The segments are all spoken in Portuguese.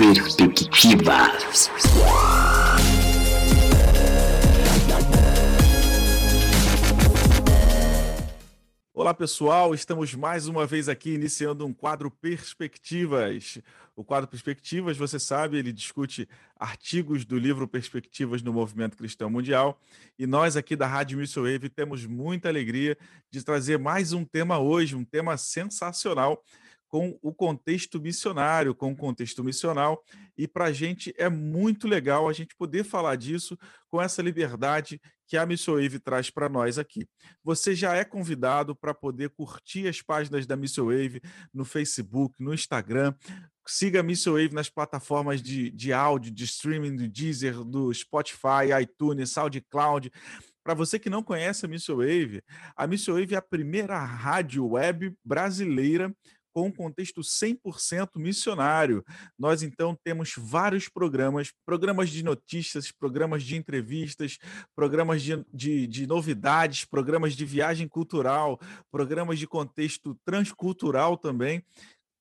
Perspectiva. Olá pessoal, estamos mais uma vez aqui iniciando um quadro Perspectivas. O quadro Perspectivas, você sabe, ele discute artigos do livro Perspectivas no Movimento Cristão Mundial. E nós aqui da Rádio Missile Wave temos muita alegria de trazer mais um tema hoje, um tema sensacional com o contexto missionário, com o contexto missional, e para a gente é muito legal a gente poder falar disso com essa liberdade que a Wave traz para nós aqui. Você já é convidado para poder curtir as páginas da Wave no Facebook, no Instagram. Siga a Wave nas plataformas de, de áudio, de streaming, do Deezer, do Spotify, iTunes, SoundCloud. Para você que não conhece a Wave, a Wave é a primeira rádio web brasileira com um contexto 100% missionário. Nós, então, temos vários programas, programas de notícias, programas de entrevistas, programas de, de, de novidades, programas de viagem cultural, programas de contexto transcultural também,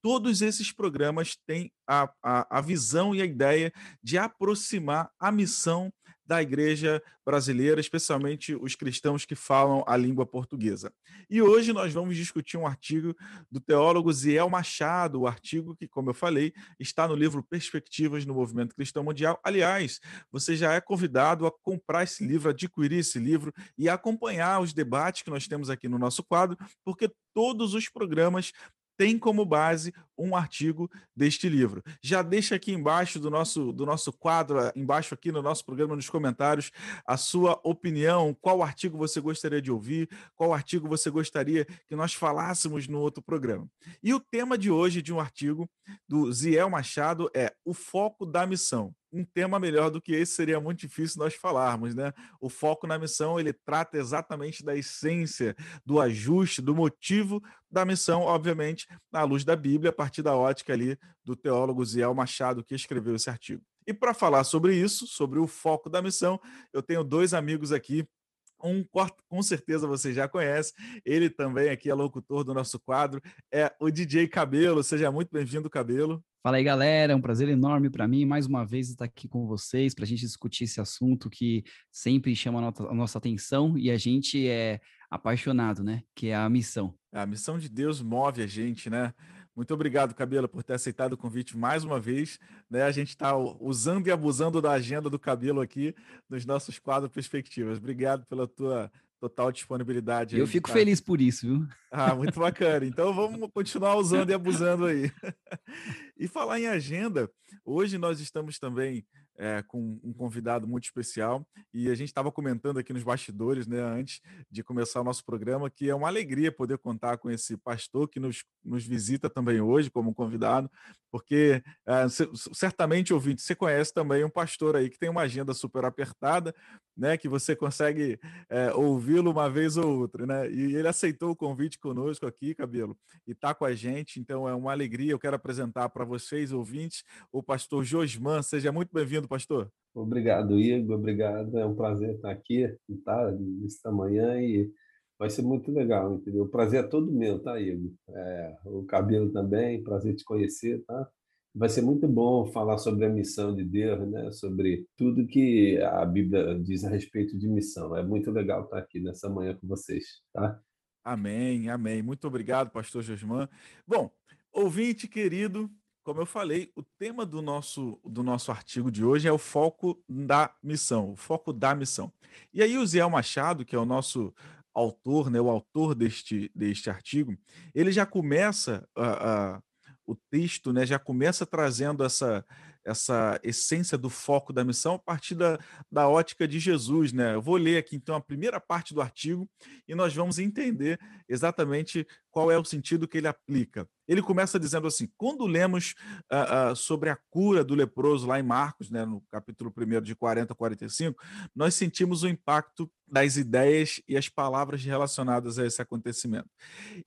todos esses programas têm a, a, a, visão e a ideia de aproximar a missão da igreja brasileira, especialmente os cristãos que falam a língua portuguesa. E hoje nós vamos discutir um artigo do teólogo Ziel Machado, o artigo que, como eu falei, está no livro Perspectivas no Movimento Cristão Mundial. Aliás, você já é convidado a comprar esse livro, adquirir esse livro e acompanhar os debates que nós temos aqui no nosso quadro, porque todos os programas tem como base um artigo deste livro. Já deixa aqui embaixo do nosso, do nosso quadro, embaixo aqui no nosso programa, nos comentários, a sua opinião, qual artigo você gostaria de ouvir, qual artigo você gostaria que nós falássemos no outro programa. E o tema de hoje de um artigo do Ziel Machado é o foco da missão um tema melhor do que esse seria muito difícil nós falarmos, né? O foco na missão, ele trata exatamente da essência, do ajuste, do motivo da missão, obviamente, na luz da Bíblia, a partir da ótica ali do teólogo Ziel Machado, que escreveu esse artigo. E para falar sobre isso, sobre o foco da missão, eu tenho dois amigos aqui um com certeza você já conhece, ele também aqui é locutor do nosso quadro, é o DJ Cabelo. Seja muito bem-vindo, Cabelo. Fala aí, galera. É um prazer enorme para mim, mais uma vez, estar aqui com vocês para a gente discutir esse assunto que sempre chama a nossa atenção e a gente é apaixonado, né? Que é a missão. A missão de Deus move a gente, né? Muito obrigado, Cabelo, por ter aceitado o convite mais uma vez. Né? A gente está usando e abusando da agenda do Cabelo aqui nos nossos quadros Perspectivas. Obrigado pela tua total disponibilidade. Eu fico tá... feliz por isso, viu? Ah, muito bacana. Então vamos continuar usando e abusando aí. e falar em agenda, hoje nós estamos também é, com um convidado muito especial e a gente estava comentando aqui nos bastidores, né, antes de começar o nosso programa, que é uma alegria poder contar com esse pastor que nos, nos visita também hoje como convidado, porque é, certamente, ouvinte, você conhece também um pastor aí que tem uma agenda super apertada, né, que você consegue é, ouvi-lo uma vez ou outra, né, e ele aceitou o convite conosco aqui, Cabelo, e está com a gente, então é uma alegria, eu quero apresentar para vocês, ouvintes, o pastor Josman, seja muito bem-vindo, pastor. Obrigado, Igor. Obrigado. É um prazer estar aqui, tá? Nesta manhã e vai ser muito legal, entendeu? O prazer é todo meu, tá, Igor? É, o cabelo também, prazer te conhecer, tá? Vai ser muito bom falar sobre a missão de Deus, né? Sobre tudo que a Bíblia diz a respeito de missão. É muito legal estar aqui nessa manhã com vocês, tá? Amém, amém. Muito obrigado, pastor Josman. Bom, ouvinte querido, como eu falei, o tema do nosso, do nosso artigo de hoje é o foco da missão, o foco da missão. E aí o Zé Machado, que é o nosso autor, né, o autor deste, deste artigo, ele já começa uh, o texto, né, já começa trazendo essa, essa essência do foco da missão a partir da, da ótica de Jesus. Né? Eu vou ler aqui então a primeira parte do artigo e nós vamos entender exatamente qual é o sentido que ele aplica. Ele começa dizendo assim: quando lemos uh, uh, sobre a cura do leproso lá em Marcos, né, no capítulo 1 de 40 a 45, nós sentimos o impacto das ideias e as palavras relacionadas a esse acontecimento.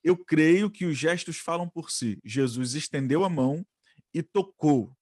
Eu creio que os gestos falam por si. Jesus estendeu a mão e tocou.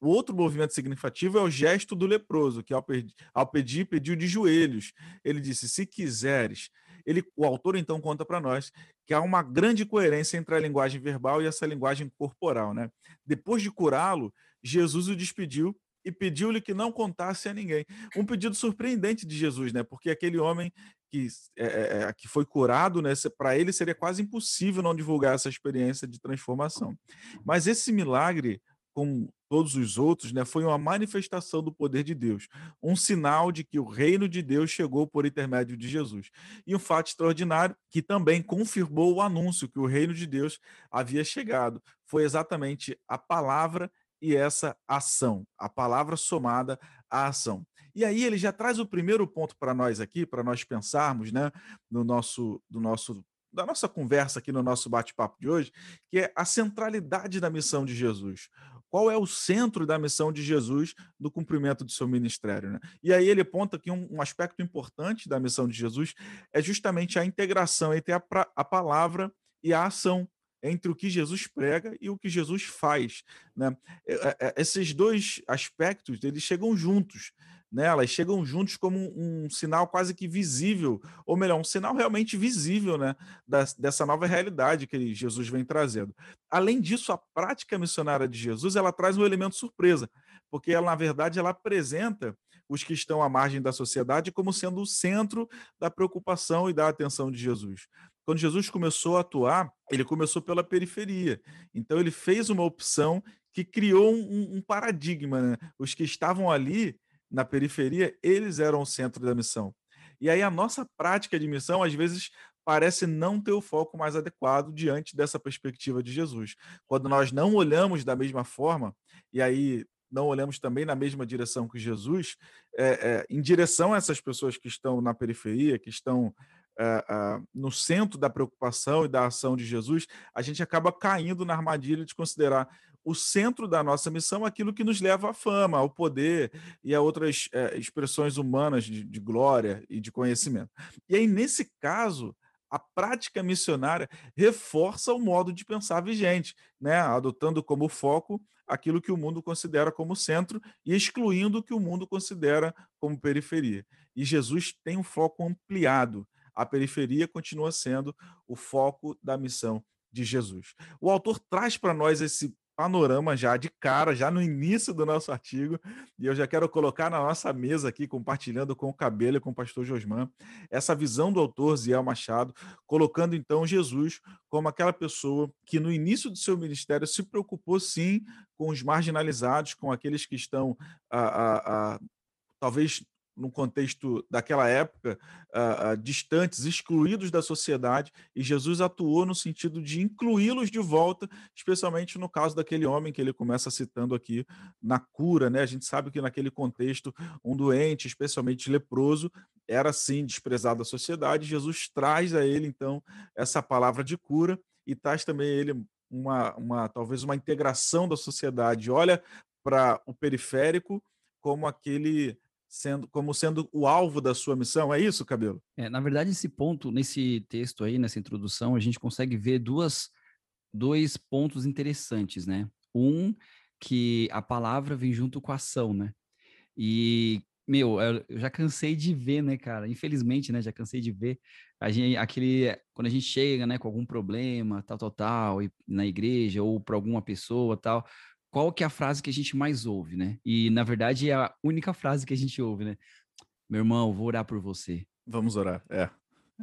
O outro movimento significativo é o gesto do leproso, que ao pedir, ao pedir pediu de joelhos. Ele disse: Se quiseres. Ele, o autor então conta para nós que há uma grande coerência entre a linguagem verbal e essa linguagem corporal. Né? Depois de curá-lo, Jesus o despediu e pediu-lhe que não contasse a ninguém. Um pedido surpreendente de Jesus, né? Porque aquele homem que, é, é, que foi curado, né? Para ele seria quase impossível não divulgar essa experiência de transformação. Mas esse milagre, como todos os outros, né, foi uma manifestação do poder de Deus, um sinal de que o reino de Deus chegou por intermédio de Jesus. E um fato extraordinário que também confirmou o anúncio que o reino de Deus havia chegado. Foi exatamente a palavra e essa ação, a palavra somada à ação. E aí ele já traz o primeiro ponto para nós aqui, para nós pensarmos, né, no nosso, do nosso, da nossa conversa aqui no nosso bate-papo de hoje, que é a centralidade da missão de Jesus. Qual é o centro da missão de Jesus no cumprimento do seu ministério? Né? E aí ele aponta que um, aspecto importante da missão de Jesus é justamente a integração entre a, a palavra e a ação entre o que Jesus prega e o que Jesus faz. Né? Esses dois aspectos eles chegam juntos. Né? Elas chegam juntos como um, um sinal quase que visível, ou melhor, um sinal realmente visível né? Da, dessa nova realidade que Jesus vem trazendo. Além disso, a prática missionária de Jesus ela traz um elemento surpresa, porque ela, na verdade, ela apresenta os que estão à margem da sociedade como sendo o centro da preocupação e da atenção de Jesus quando Jesus começou a atuar, ele começou pela periferia. Então, ele fez uma opção que criou um, um paradigma. Né? Os que estavam ali na periferia, eles eram o centro da missão. E aí, a nossa prática de missão, às vezes, parece não ter o foco mais adequado diante dessa perspectiva de Jesus. Quando nós não olhamos da mesma forma, e aí não olhamos também na mesma direção que Jesus, é, é, em direção a essas pessoas que estão na periferia, que estão uh, uh, no centro da preocupação e da ação de Jesus, a gente acaba caindo na armadilha de considerar o centro da nossa missão aquilo que nos leva à fama, ao poder e a outras uh, expressões humanas de, de glória e de conhecimento. E aí, nesse caso, a prática missionária reforça o modo de pensar vigente, né? adotando como foco aquilo que o mundo considera como centro e excluindo o que o mundo considera como periferia. E Jesus tem um foco ampliado a periferia continua sendo o foco da missão de Jesus. O autor traz para nós esse panorama já de cara, já no início do nosso artigo, e eu já quero colocar na nossa mesa aqui, compartilhando com o Cabelo e com o pastor Josman, essa visão do autor Ziel Machado, colocando então Jesus como aquela pessoa que no início do seu ministério se preocupou sim com os marginalizados, com aqueles que estão a, a, a talvez no contexto daquela época, uh, uh, distantes, excluídos da sociedade, e Jesus atuou no sentido de incluí-los de volta, especialmente no caso daquele homem que ele começa citando aqui na cura, né? A gente sabe que naquele contexto, um doente, especialmente leproso, era sim desprezado da sociedade. Jesus traz a ele então essa palavra de cura e traz também ele uma, uma talvez uma integração da sociedade. Olha para o periférico como aquele sendo como sendo o alvo da sua missão, é isso, Cabelo? É, na verdade, esse ponto, nesse texto aí, nessa introdução, a gente consegue ver duas, dois pontos interessantes, né? Um, que a palavra vem junto com a ação, né? E, meu, eu já cansei de ver, né, cara? Infelizmente, né, já cansei de ver a gente, aquele, quando a gente chega, né, com algum problema, tal, tal, tal, e, na igreja ou para alguma pessoa, tal, qual que é a frase que a gente mais ouve, né? E na verdade é a única frase que a gente ouve, né? Meu irmão, vou orar por você. Vamos orar, é.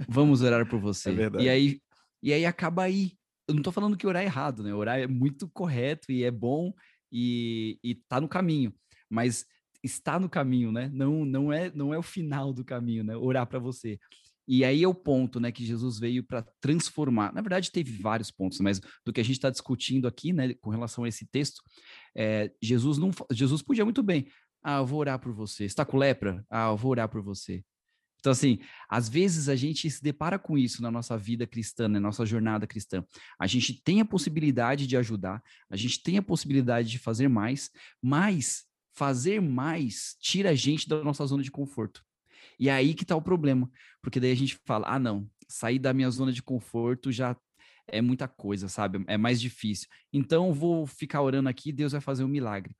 Vamos orar por você. É verdade. E aí, e aí acaba aí. Eu não tô falando que orar é errado, né? Orar é muito correto e é bom e, e tá no caminho. Mas está no caminho, né? Não, não é, não é o final do caminho, né? Orar para você. E aí é o ponto, né, que Jesus veio para transformar. Na verdade, teve vários pontos, mas do que a gente está discutindo aqui, né, com relação a esse texto, é, Jesus não, Jesus podia muito bem. Ah, eu vou orar por você. Está com lepra? Ah, eu vou orar por você. Então, assim, às vezes a gente se depara com isso na nossa vida cristã, na nossa jornada cristã. A gente tem a possibilidade de ajudar, a gente tem a possibilidade de fazer mais, mas fazer mais tira a gente da nossa zona de conforto. E é aí que está o problema, porque daí a gente fala: ah, não, sair da minha zona de conforto já é muita coisa, sabe? É mais difícil. Então vou ficar orando aqui, Deus vai fazer um milagre.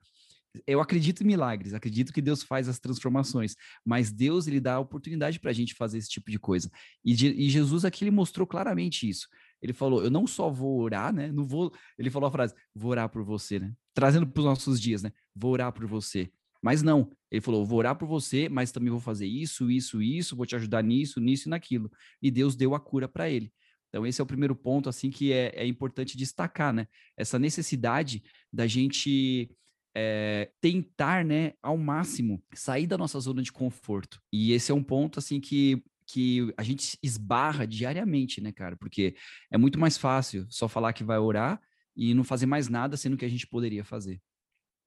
Eu acredito em milagres, acredito que Deus faz as transformações, mas Deus ele dá a oportunidade para a gente fazer esse tipo de coisa. E, e Jesus aqui ele mostrou claramente isso. Ele falou: Eu não só vou orar, né? Não vou. Ele falou a frase: Vou orar por você, né? Trazendo para os nossos dias, né? Vou orar por você. Mas não, ele falou: vou orar por você, mas também vou fazer isso, isso, isso, vou te ajudar nisso, nisso e naquilo. E Deus deu a cura para ele. Então, esse é o primeiro ponto, assim, que é, é importante destacar, né? Essa necessidade da gente é, tentar, né, ao máximo, sair da nossa zona de conforto. E esse é um ponto, assim, que, que a gente esbarra diariamente, né, cara? Porque é muito mais fácil só falar que vai orar e não fazer mais nada, sendo que a gente poderia fazer.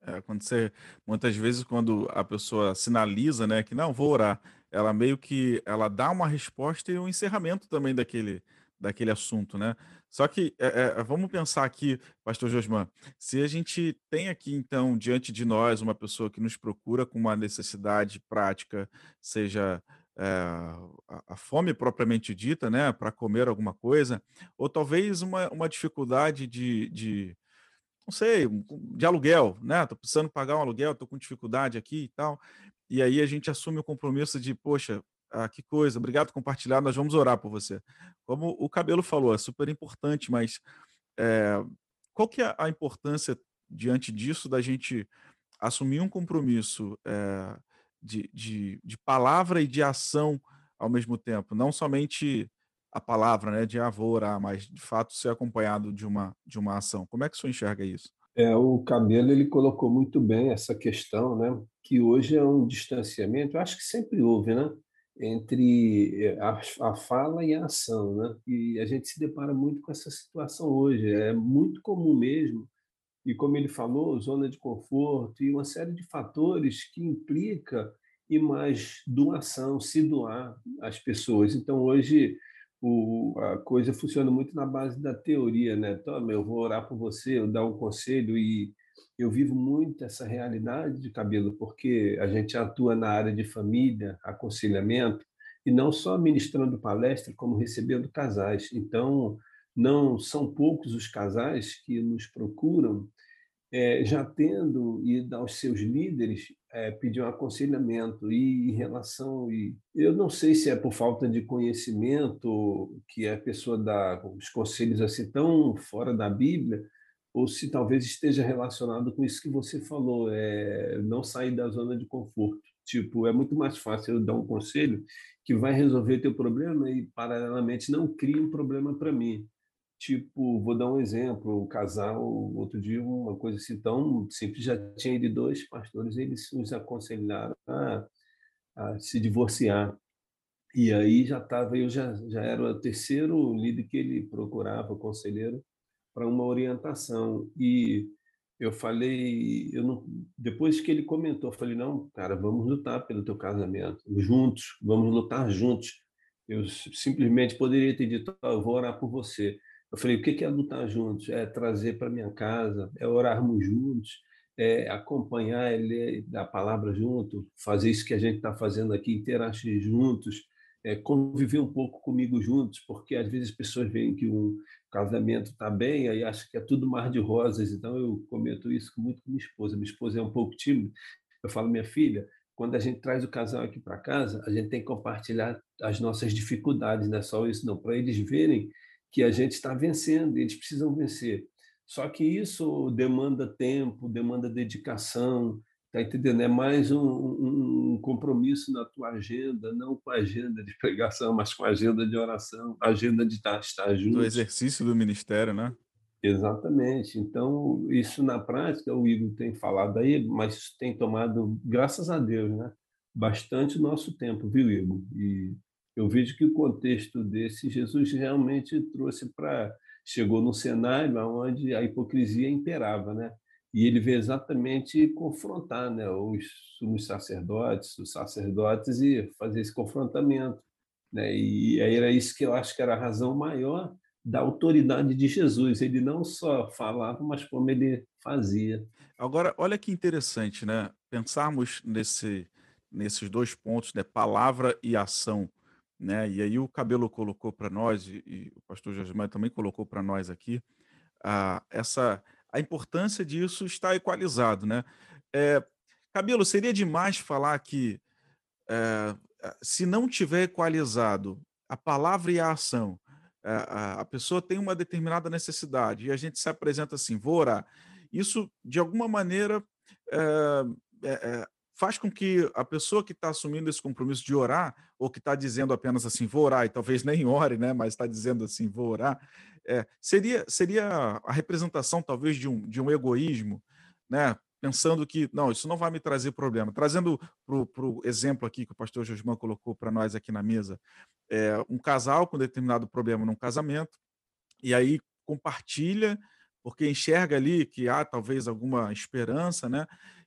É, quando você, muitas vezes, quando a pessoa sinaliza, né, que não, vou orar, ela meio que, ela dá uma resposta e um encerramento também daquele, daquele assunto, né? Só que é, é, vamos pensar aqui, Pastor Josman, se a gente tem aqui então diante de nós uma pessoa que nos procura com uma necessidade prática, seja é, a, a, fome propriamente dita, né, para comer alguma coisa, ou talvez uma, uma dificuldade de, de não sei, de aluguel, né? Tô precisando pagar um aluguel, tô com dificuldade aqui e tal. E aí a gente assume o compromisso de, poxa, ah, que coisa, obrigado por compartilhar, nós vamos orar por você. Como o Cabelo falou, é super importante, mas é, qual que é a importância diante disso da gente assumir um compromisso é, de, de, de palavra e de ação ao mesmo tempo, não somente a palavra, né, de avô orar, mas de fato ser acompanhado de uma, de uma ação. Como é que o senhor enxerga isso? É, o Cabelo ele colocou muito bem essa questão, né, que hoje é um distanciamento, acho que sempre houve, né, entre eh, a, a fala e a ação, né, e a gente se depara muito com essa situação hoje, é muito comum mesmo, e como ele falou, zona de conforto e uma série de fatores que implica em mais doação, se doar às pessoas. Então, hoje, o, a coisa funciona muito na base da teoria, né? Toma, eu vou orar por você, eu dar um conselho e eu vivo muito essa realidade de cabelo porque a gente atua na área de família, aconselhamento e não só ministrando palestra, como recebendo casais. Então, não são poucos os casais que nos procuram é, já tendo ido aos seus líderes é, pedir um aconselhamento e em relação e eu não sei se é por falta de conhecimento que a pessoa dá os conselhos assim tão fora da Bíblia ou se talvez esteja relacionado com isso que você falou é não sair da zona de conforto. Tipo é muito mais fácil eu dar um conselho que vai resolver teu problema e paralelamente não cria um problema para mim Tipo, vou dar um exemplo, o casal, outro dia, uma coisa assim tão simples, já tinha de dois pastores, eles nos aconselharam a, a se divorciar. E aí já estava, eu já, já era o terceiro líder que ele procurava, conselheiro, para uma orientação. E eu falei, eu não, depois que ele comentou, eu falei, não, cara, vamos lutar pelo teu casamento, juntos, vamos lutar juntos. Eu simplesmente poderia ter dito, eu vou orar por você. Eu falei, o que é lutar juntos? É trazer para minha casa, é orarmos juntos, é acompanhar ele da palavra junto, fazer isso que a gente está fazendo aqui, interagir juntos, é, conviver um pouco comigo juntos, porque às vezes as pessoas veem que um casamento está bem, aí acham que é tudo mar de rosas. Então eu comento isso muito com minha esposa. Minha esposa é um pouco tímida. Eu falo, minha filha, quando a gente traz o casal aqui para casa, a gente tem que compartilhar as nossas dificuldades, não é só isso, não, para eles verem que a gente está vencendo, eles precisam vencer. Só que isso demanda tempo, demanda dedicação, tá entendendo? É mais um, um, um, compromisso na tua agenda, não com a agenda de pregação, mas com a agenda de oração, a agenda de estar, estar junto. Do exercício do ministério, né? Exatamente. Então, isso na prática, o Igor tem falado aí, mas tem tomado, graças a Deus, né? Bastante nosso tempo, viu, Igor? E eu vejo que o contexto desse Jesus realmente trouxe para chegou num cenário onde a hipocrisia imperava, né? E ele veio exatamente confrontar, né, os sumos sacerdotes, os sacerdotes e fazer esse confrontamento, né? E aí era isso que eu acho que era a razão maior da autoridade de Jesus. Ele não só falava, mas como ele fazia. Agora, olha que interessante, né? Pensarmos nesse, nesses dois pontos, né? Palavra e ação né? E aí o Cabelo colocou para nós, e, e, o pastor Josimar também colocou para nós aqui, a, essa, a importância disso está equalizado. Né? É, Cabelo, seria demais falar que é, se não tiver equalizado a palavra e a ação, a, a pessoa tem uma determinada necessidade e a gente se apresenta assim, vou orar. Isso, de alguma maneira, é, é, faz com que a pessoa que está assumindo esse compromisso de orar, ou que está dizendo apenas assim, vou orar, e talvez nem ore, né, mas está dizendo assim, vou orar, é, seria, seria a representação talvez de um, de um egoísmo, né, pensando que, não, isso não vai me trazer problema. Trazendo para o exemplo aqui que o pastor Josman colocou para nós aqui na mesa, é, um casal com determinado problema num casamento, e aí compartilha, porque enxerga ali que há talvez alguma esperança, né?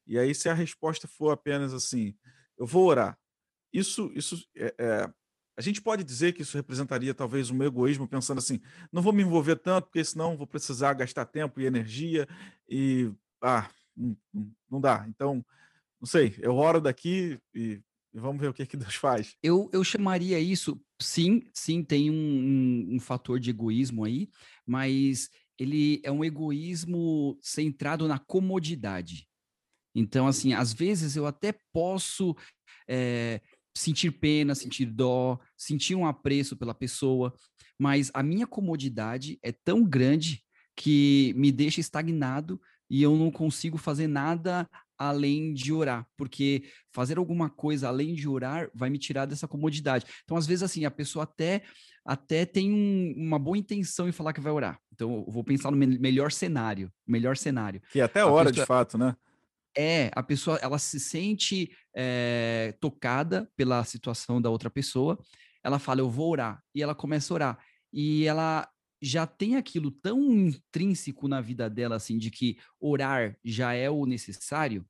E aí, se a resposta for apenas assim, eu vou orar, isso, isso é, é, a gente pode dizer que isso representaria talvez um egoísmo, pensando assim, não vou me envolver tanto, porque senão vou precisar gastar tempo e energia e ah, não, dá. Então, não sei, eu oro daqui e, e, vamos ver o que, que Deus faz. Eu, eu chamaria isso, sim, sim, tem um, um, um fator de egoísmo aí, mas ele é um egoísmo centrado na comodidade. Então, assim, às vezes eu até posso é, sentir pena, sentir dó, sentir um apreço pela pessoa, mas a minha comodidade é tão grande que me deixa estagnado e eu não consigo fazer nada além de orar, porque fazer alguma coisa além de orar vai me tirar dessa comodidade. Então, às vezes, assim, a pessoa até até tem um, uma boa intenção em falar que vai orar. Então, eu vou pensar no me melhor cenário, melhor cenário. Que é até a hora, pessoa... de fato, né? É, a pessoa, ela se sente é, tocada pela situação da outra pessoa, ela fala, eu vou orar, e ela começa a orar. E ela já tem aquilo tão intrínseco na vida dela, assim, de que orar já é o necessário,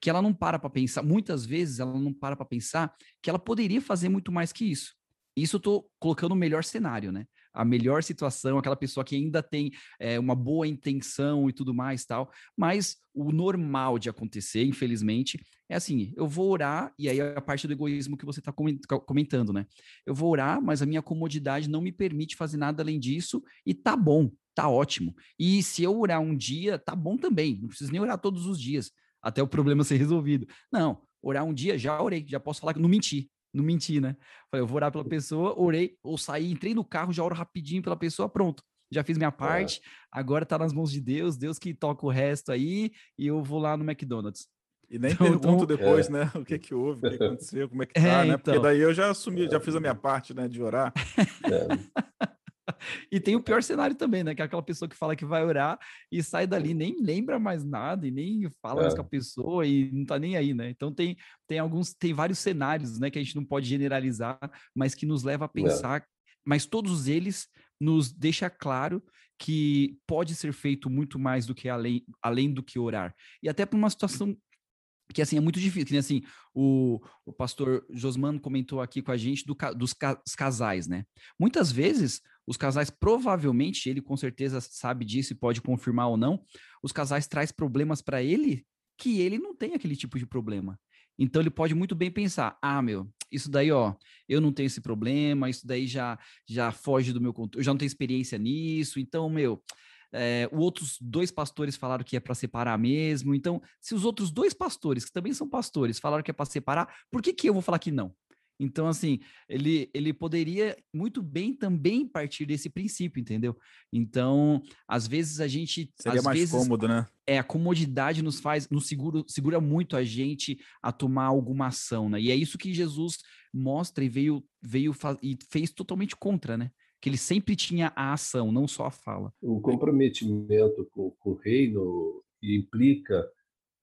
que ela não para para pensar, muitas vezes ela não para para pensar que ela poderia fazer muito mais que isso. Isso eu tô colocando o melhor cenário, né? A melhor situação, aquela pessoa que ainda tem é, uma boa intenção e tudo mais tal, mas o normal de acontecer, infelizmente, é assim: eu vou orar, e aí é a parte do egoísmo que você está comentando, né? Eu vou orar, mas a minha comodidade não me permite fazer nada além disso, e tá bom, tá ótimo. E se eu orar um dia, tá bom também, não preciso nem orar todos os dias, até o problema ser resolvido. Não, orar um dia, já orei, já posso falar que não menti, não menti, né? Falei, eu vou orar pela pessoa, orei, ou saí, entrei no carro, já oro rapidinho pela pessoa, pronto. Já fiz minha parte, é. agora tá nas mãos de Deus, Deus que toca o resto aí, e eu vou lá no McDonald's. E nem então, pergunto então, depois, é. né? O que que houve, o que aconteceu, como é que tá, é, né? Então. Porque daí eu já assumi, já fiz a minha parte, né, de orar. É. e tem o pior cenário também, né? Que é aquela pessoa que fala que vai orar e sai dali, nem lembra mais nada e nem fala é. mais com a pessoa e não tá nem aí, né? Então tem, tem alguns, tem vários cenários, né? Que a gente não pode generalizar, mas que nos leva a é. pensar, é. mas todos eles nos deixa claro que pode ser feito muito mais do que além, além do que orar. E até para uma situação que assim é muito difícil, que assim, o, o pastor Josman comentou aqui com a gente do, dos casais, né? Muitas vezes os casais, provavelmente, ele com certeza sabe disso e pode confirmar ou não, os casais traz problemas para ele que ele não tem aquele tipo de problema. Então ele pode muito bem pensar: ah, meu, isso daí, ó, eu não tenho esse problema, isso daí já já foge do meu controle, eu já não tenho experiência nisso, então, meu, é, outros dois pastores falaram que é para separar mesmo. Então, se os outros dois pastores, que também são pastores, falaram que é para separar, por que, que eu vou falar que não? Então, assim, ele, ele poderia muito bem também partir desse princípio, entendeu? Então, às vezes a gente. Seria mais vezes, cômodo, né? É, a comodidade nos faz, nos segura, segura muito a gente a tomar alguma ação, né? E é isso que Jesus mostra e veio, veio e fez totalmente contra, né? que ele sempre tinha a ação, não só a fala. O comprometimento com, com o reino implica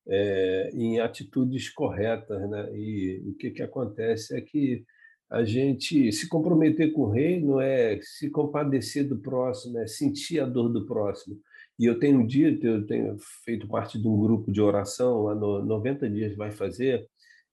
é, em atitudes corretas, né? E o que, que acontece é que a gente se comprometer com o reino é se compadecer do próximo, é sentir a dor do próximo. E eu tenho dito, eu tenho feito parte de um grupo de oração, lá no 90 dias vai fazer,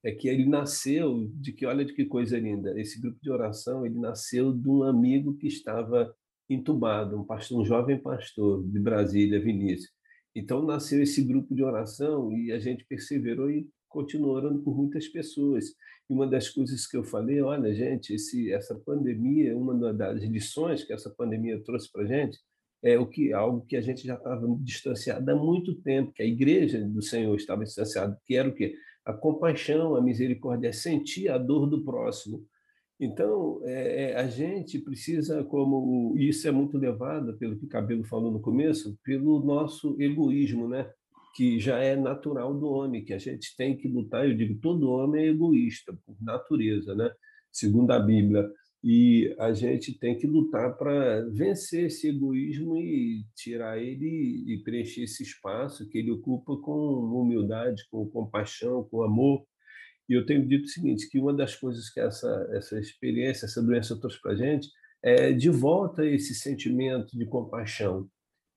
é que ele nasceu de que olha de que coisa linda esse grupo de oração ele nasceu de um amigo que estava entubado um pastor um jovem pastor de Brasília Vinícius então nasceu esse grupo de oração e a gente perseverou e continuou orando por muitas pessoas e uma das coisas que eu falei olha gente esse essa pandemia uma das lições que essa pandemia trouxe para gente é o que algo que a gente já estava distanciado há muito tempo que a igreja do Senhor estava distanciada que era o quê a compaixão, a misericórdia sentir a dor do próximo. Então, é, é, a gente precisa, como isso é muito levado, pelo que o Cabelo falou no começo, pelo nosso egoísmo, né? que já é natural do homem, que a gente tem que lutar. Eu digo, todo homem é egoísta, por natureza, né? segundo a Bíblia. E a gente tem que lutar para vencer esse egoísmo e tirar ele e preencher esse espaço que ele ocupa com humildade, com compaixão, com amor. E eu tenho dito o seguinte, que uma das coisas que essa, essa experiência, essa doença trouxe para a gente é de volta esse sentimento de compaixão.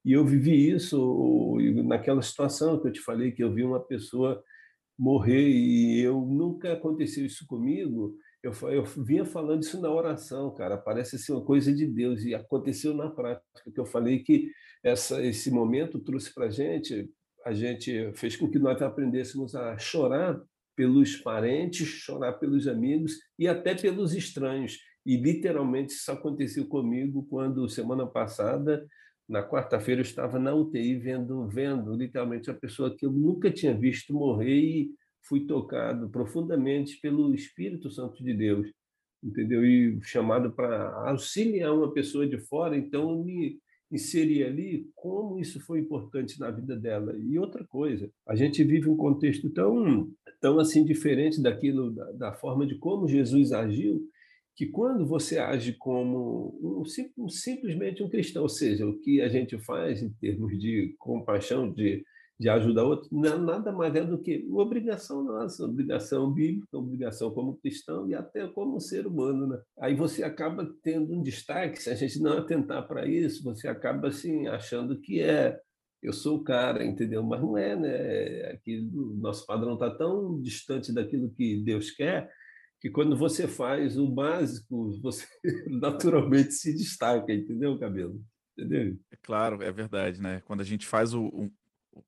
E eu vivi isso naquela situação que eu te falei, que eu vi uma pessoa morrer e eu nunca aconteceu isso comigo. Eu, eu vinha falando isso na oração, cara. Parece ser uma coisa de Deus e aconteceu na prática. Que eu falei que essa, esse momento trouxe para a gente, a gente fez com que nós aprendêssemos a chorar pelos parentes, chorar pelos amigos e até pelos estranhos. E literalmente isso aconteceu comigo quando semana passada, na quarta-feira, eu estava na UTI vendo, vendo literalmente a pessoa que eu nunca tinha visto morrer e fui tocado profundamente pelo Espírito Santo de Deus, entendeu? E chamado para auxiliar uma pessoa de fora, então eu me inseri ali como isso foi importante na vida dela. E outra coisa, a gente vive um contexto tão tão assim diferente daquilo da, da forma de como Jesus agiu, que quando você age como um, um, simplesmente um cristão, ou seja, o que a gente faz em termos de compaixão, de de ajudar outro, nada mais é do que uma obrigação nossa, obrigação bíblica, obrigação como cristão e até como ser humano. Né? Aí você acaba tendo um destaque, se a gente não atentar para isso, você acaba assim, achando que é eu sou o cara, entendeu? Mas não é, né? Aquilo, nosso padrão está tão distante daquilo que Deus quer que quando você faz o básico, você naturalmente se destaca, entendeu, Cabelo? Entendeu? É claro, é verdade, né? Quando a gente faz o,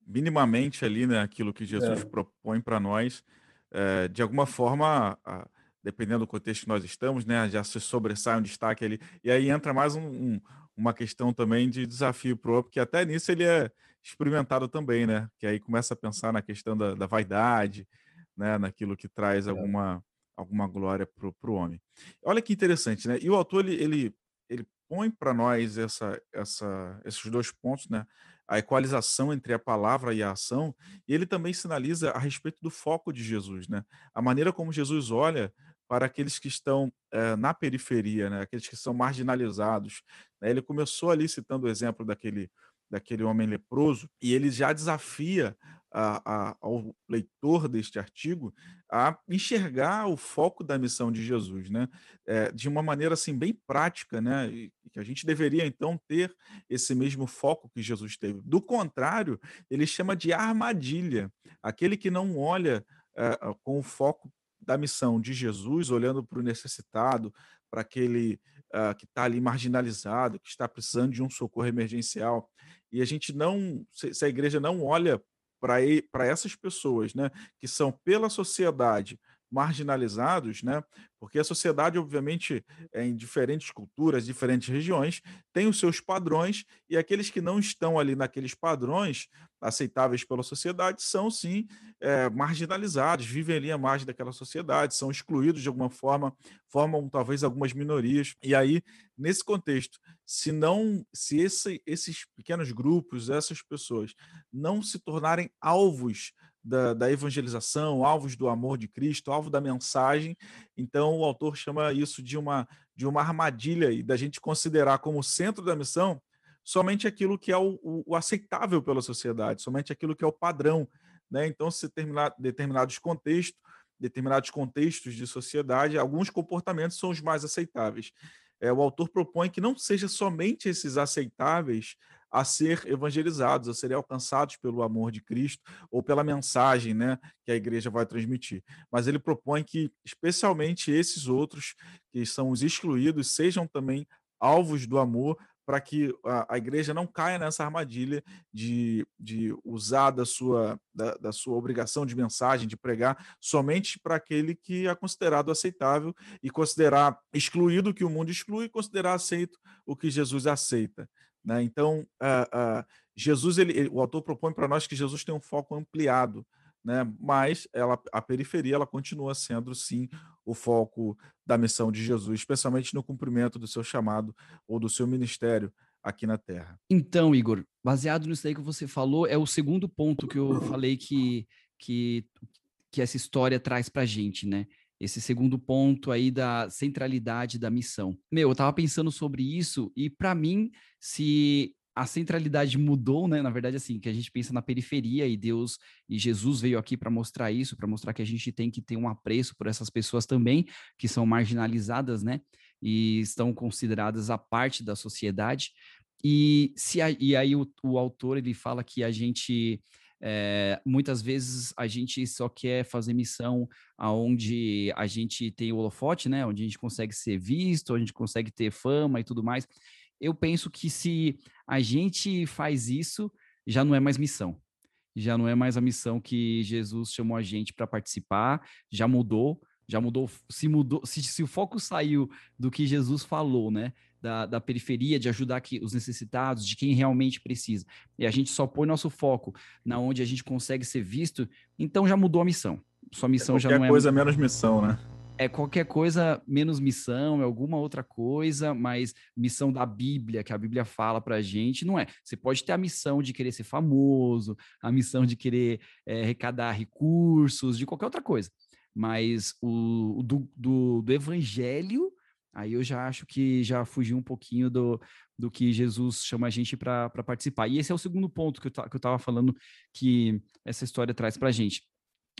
minimamente ali, né, aquilo que Jesus é. propõe para nós, é, de alguma forma, a, dependendo do contexto que nós estamos, né, já se sobressai um destaque ali. E aí entra mais um, um, uma questão também de desafio para o porque até nisso ele é experimentado também, né? Que aí começa a pensar na questão da, da vaidade, né, naquilo que traz é. alguma, alguma glória para o homem. Olha que interessante, né? E o autor ele, ele, ele põe para nós essa, essa, esses dois pontos, né? a equalização entre a palavra e a ação, e ele também sinaliza a respeito do foco de Jesus, né? A maneira como Jesus olha para aqueles que estão é, na periferia, né? aqueles que são marginalizados. Né? Ele começou ali citando o exemplo daquele, daquele homem leproso, e ele já desafia a, a, ao leitor deste artigo a enxergar o foco da missão de Jesus, né? É, de uma maneira assim bem prática, né? E, que a gente deveria então ter esse mesmo foco que Jesus teve. Do contrário, ele chama de armadilha. Aquele que não olha é, com o foco da missão de Jesus, olhando para o necessitado, para aquele uh, que está ali marginalizado, que está precisando de um socorro emergencial. E a gente não, se a igreja não olha para essas pessoas, né, que são pela sociedade marginalizados, né? Porque a sociedade, obviamente, é em diferentes culturas, diferentes regiões, tem os seus padrões, e aqueles que não estão ali naqueles padrões aceitáveis pela sociedade são, sim, é, marginalizados, vivem ali à margem daquela sociedade, são excluídos de alguma forma, formam talvez algumas minorias. E aí, nesse contexto, se não, se esse, esses pequenos grupos, essas pessoas, não se tornarem alvos da, da, evangelização, alvos do amor de Cristo, alvo da mensagem. Então, o autor chama isso de uma, de uma armadilha e da gente considerar como centro da missão somente aquilo que é o, o, o aceitável pela sociedade, somente aquilo que é o padrão. Né? Então, se terminar determinados contextos, determinados contextos de sociedade, alguns comportamentos são os mais aceitáveis. É, o autor propõe que não seja somente esses aceitáveis a ser evangelizados, a serem alcançados pelo amor de Cristo ou pela mensagem né, que a igreja vai transmitir. Mas ele propõe que, especialmente esses outros, que são os excluídos, sejam também alvos do amor, para que a, a, igreja não caia nessa armadilha de, de usar da sua, da, da sua obrigação de mensagem, de pregar, somente para aquele que é considerado aceitável e considerar excluído o que o mundo exclui e considerar aceito o que Jesus aceita. Né? Então, uh, uh, Jesus, ele, ele, o autor propõe para nós que Jesus tem um foco ampliado né? Mas ela, a periferia ela continua sendo sim o foco da missão de Jesus, especialmente no cumprimento do seu chamado ou do seu ministério aqui na Terra. Então, Igor, baseado nisso aí que você falou, é o segundo ponto que eu falei que que, que essa história traz para gente, né? Esse segundo ponto aí da centralidade da missão. Meu, eu tava pensando sobre isso e para mim, se a centralidade mudou, né? Na verdade, assim, que a gente pensa na periferia e Deus e Jesus veio aqui para mostrar isso, para mostrar que a gente tem que ter um apreço por essas pessoas também que são marginalizadas, né? E estão consideradas a parte da sociedade. E se a, e aí o, o autor ele fala que a gente é, muitas vezes a gente só quer fazer missão aonde a gente tem o holofote, né? Onde a gente consegue ser visto, a gente consegue ter fama e tudo mais eu penso que se a gente faz isso, já não é mais missão. Já não é mais a missão que Jesus chamou a gente para participar, já mudou, já mudou, se mudou, se, se, o foco saiu do que Jesus falou, né? Da, da periferia, de ajudar aqui os necessitados, de quem realmente precisa. E a gente só põe nosso foco na onde a gente consegue ser visto, então já mudou a missão. Sua missão é já não é. coisa menos missão, né? É qualquer coisa menos missão, é alguma outra coisa, mas missão da Bíblia, que a Bíblia fala pra gente, não é. Você pode ter a missão de querer ser famoso, a missão de querer é, arrecadar recursos, de qualquer outra coisa. Mas o, do, do, do evangelho, aí eu já acho que já fugiu um pouquinho do, do que Jesus chama a gente para participar. E esse é o segundo ponto que eu, que eu falando que essa história traz pra gente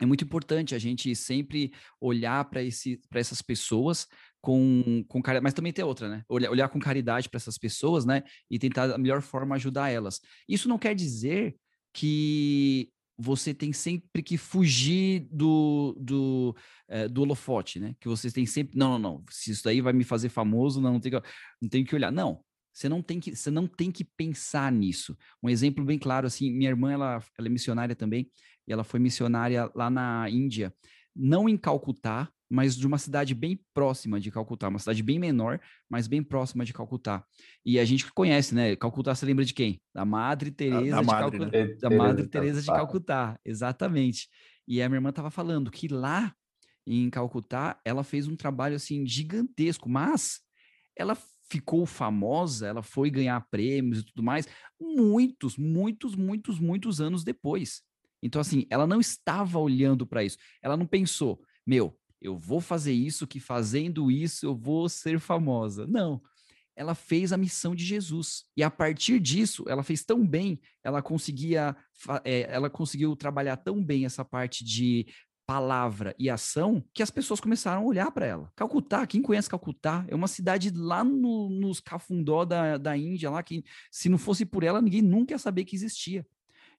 é muito importante a gente sempre olhar para essas pessoas com, com caridade, mas também tem outra, né? Olhar, olhar com caridade para essas pessoas, né? E tentar da melhor forma ajudar elas. Isso não quer dizer que você tem sempre que fugir do, do, é, do holofote, né? Que você tem sempre. Não, não, não. Se isso daí vai me fazer famoso, não, não tem que, não que olhar. Não. Você não tem que, você não tem que pensar nisso. Um exemplo bem claro, assim, minha irmã, ela, ela é missionária também, e ela foi missionária lá na Índia, não em Calcutá, mas de uma cidade bem próxima de Calcutá, uma cidade bem menor, mas bem próxima de Calcutá. E a gente conhece, né? Calcutá você lembra de quem? Da Madre Teresa da, da de Madre, Calcutá, né? da Madre Teresa de Calcutá, exatamente. E a minha irmã estava falando que lá em Calcutá ela fez um trabalho assim gigantesco, mas ela ficou famosa, ela foi ganhar prêmios e tudo mais muitos, muitos, muitos, muitos anos depois. Então, assim, ela não estava olhando para isso. Ela não pensou, meu, eu vou fazer isso, que fazendo isso eu vou ser famosa. Não. Ela fez a missão de Jesus. E a partir disso, ela fez tão bem, ela conseguia, é, ela conseguiu trabalhar tão bem essa parte de palavra e ação que as pessoas começaram a olhar para ela. Calcutá, quem conhece Calcutá, é uma cidade lá no, nos cafundó da, da Índia, lá que se não fosse por ela, ninguém nunca ia saber que existia.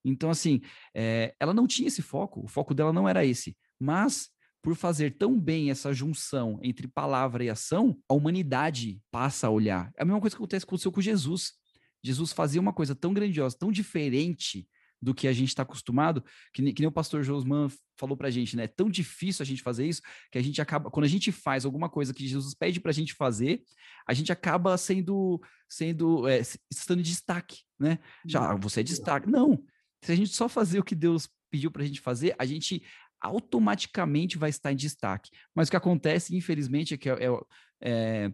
Então, assim, é, ela não tinha esse foco, o foco dela não era esse. Mas, por fazer tão bem essa junção entre palavra e ação, a humanidade passa a olhar. É a mesma coisa que acontece aconteceu com Jesus. Jesus fazia uma coisa tão grandiosa, tão diferente do que a gente está acostumado, que, que nem o pastor Josman falou pra gente, né? É tão difícil a gente fazer isso que a gente acaba, quando a gente faz alguma coisa que Jesus pede pra gente fazer, a gente acaba sendo, sendo, é, estando em destaque, né? Já, hum. você é destaque. Não, se a gente só fazer o que Deus pediu para a gente fazer, a gente automaticamente vai estar em destaque. Mas o que acontece, infelizmente, é que é, é,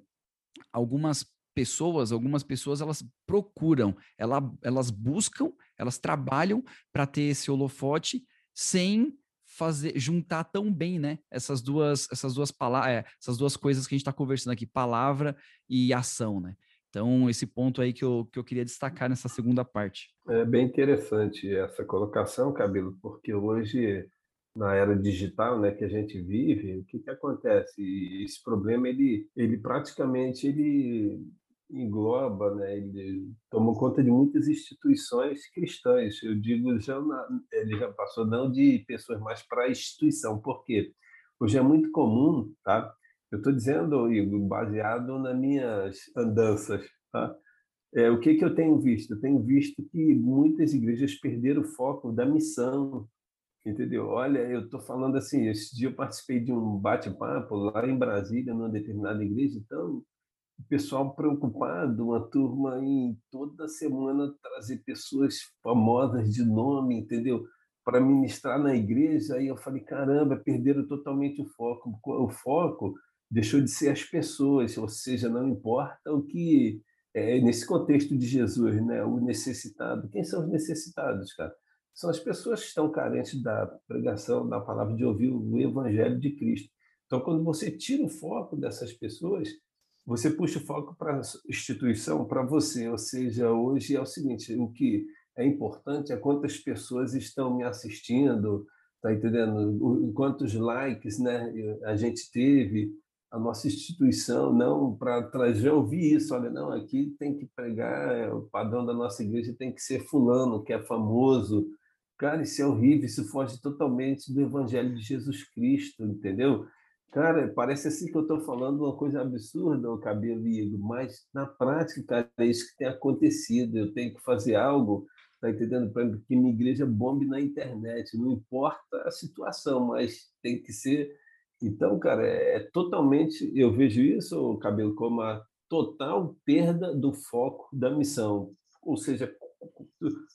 algumas pessoas, algumas pessoas, elas procuram, ela, elas buscam, elas trabalham para ter esse holofote sem fazer juntar tão bem, né? Essas duas, essas duas palavras, é, essas duas coisas que a gente está conversando aqui, palavra e ação, né? Então, esse ponto aí que eu, que eu queria destacar nessa segunda parte. É bem interessante essa colocação, Cabelo, porque hoje, na era digital né, que a gente vive, o que, que acontece? Esse problema, ele, ele praticamente ele engloba, né, ele toma conta de muitas instituições cristãs. Eu digo, já na, ele já passou não de pessoas mais para a instituição. Por quê? Hoje é muito comum, tá? Eu estou dizendo, Igor, baseado nas minhas andanças. Tá? É, o que, que eu tenho visto? Eu tenho visto que muitas igrejas perderam o foco da missão. Entendeu? Olha, eu estou falando assim, esse dia eu participei de um bate-papo lá em Brasília, numa determinada igreja, então o pessoal preocupado, uma turma em toda semana trazer pessoas famosas de nome, entendeu? para ministrar na igreja, aí eu falei, caramba, perderam totalmente o foco. O foco deixou de ser as pessoas, ou seja, não importa o que é, nesse contexto de Jesus, né, o necessitado. Quem são os necessitados, cara? São as pessoas que estão carentes da pregação, da palavra, de ouvir o evangelho de Cristo. Então, quando você tira o foco dessas pessoas, você puxa o foco para a instituição, para você. Ou seja, hoje é o seguinte: o que é importante é quantas pessoas estão me assistindo, tá entendendo? Quantos likes, né, a gente teve, a nossa instituição, não para trazer ouvir isso, olha, não, aqui tem que pregar, é, o padrão da nossa igreja tem que ser fulano, que é famoso. Cara, isso é horrível, isso foge totalmente do evangelho de Jesus Cristo, entendeu? Cara, parece assim que eu estou falando uma coisa absurda, o cabelo mas na prática, cara, é isso que tem acontecido. Eu tenho que fazer algo, tá entendendo? Para que minha igreja bombe na internet. Não importa a situação, mas tem que ser. Então, cara, é, é totalmente. Eu vejo isso, cabelo, como a total perda do foco da missão. Ou seja,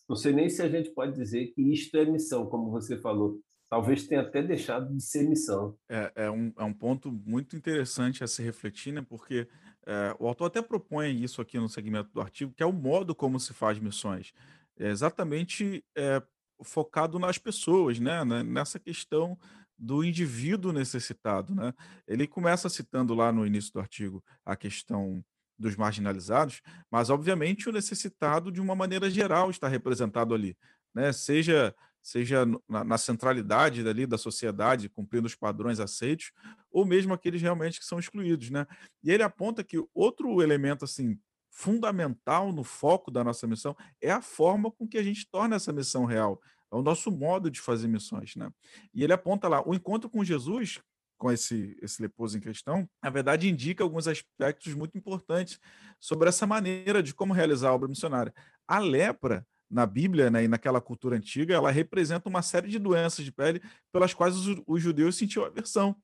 não sei nem se a gente pode dizer que isto é missão, como você falou talvez tenha até deixado de ser missão. É, é, um, é um ponto muito interessante a se refletir, né? Porque é, o autor até propõe isso aqui no segmento do artigo, que é o modo como se faz missões. É exatamente é, focado nas pessoas, né? Nessa questão do indivíduo necessitado, né? Ele começa citando lá no início do artigo a questão dos marginalizados, mas obviamente o necessitado de uma maneira geral está representado ali, né? Seja seja na, na, centralidade dali da sociedade, cumprindo os padrões aceitos, ou mesmo aqueles realmente que são excluídos, né? E ele aponta que outro elemento assim fundamental no foco da nossa missão é a forma com que a gente torna essa missão real, é o nosso modo de fazer missões, né? E ele aponta lá o encontro com Jesus com esse, esse leproso em questão, na verdade indica alguns aspectos muito importantes sobre essa maneira de como realizar a obra missionária. A lepra na Bíblia né, e naquela cultura antiga, ela representa uma série de doenças de pele pelas quais os, os judeus sentiam aversão.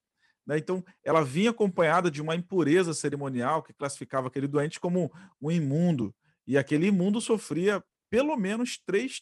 Né? Então, ela vinha acompanhada de uma impureza cerimonial que classificava aquele doente como um imundo. E aquele imundo sofria pelo menos três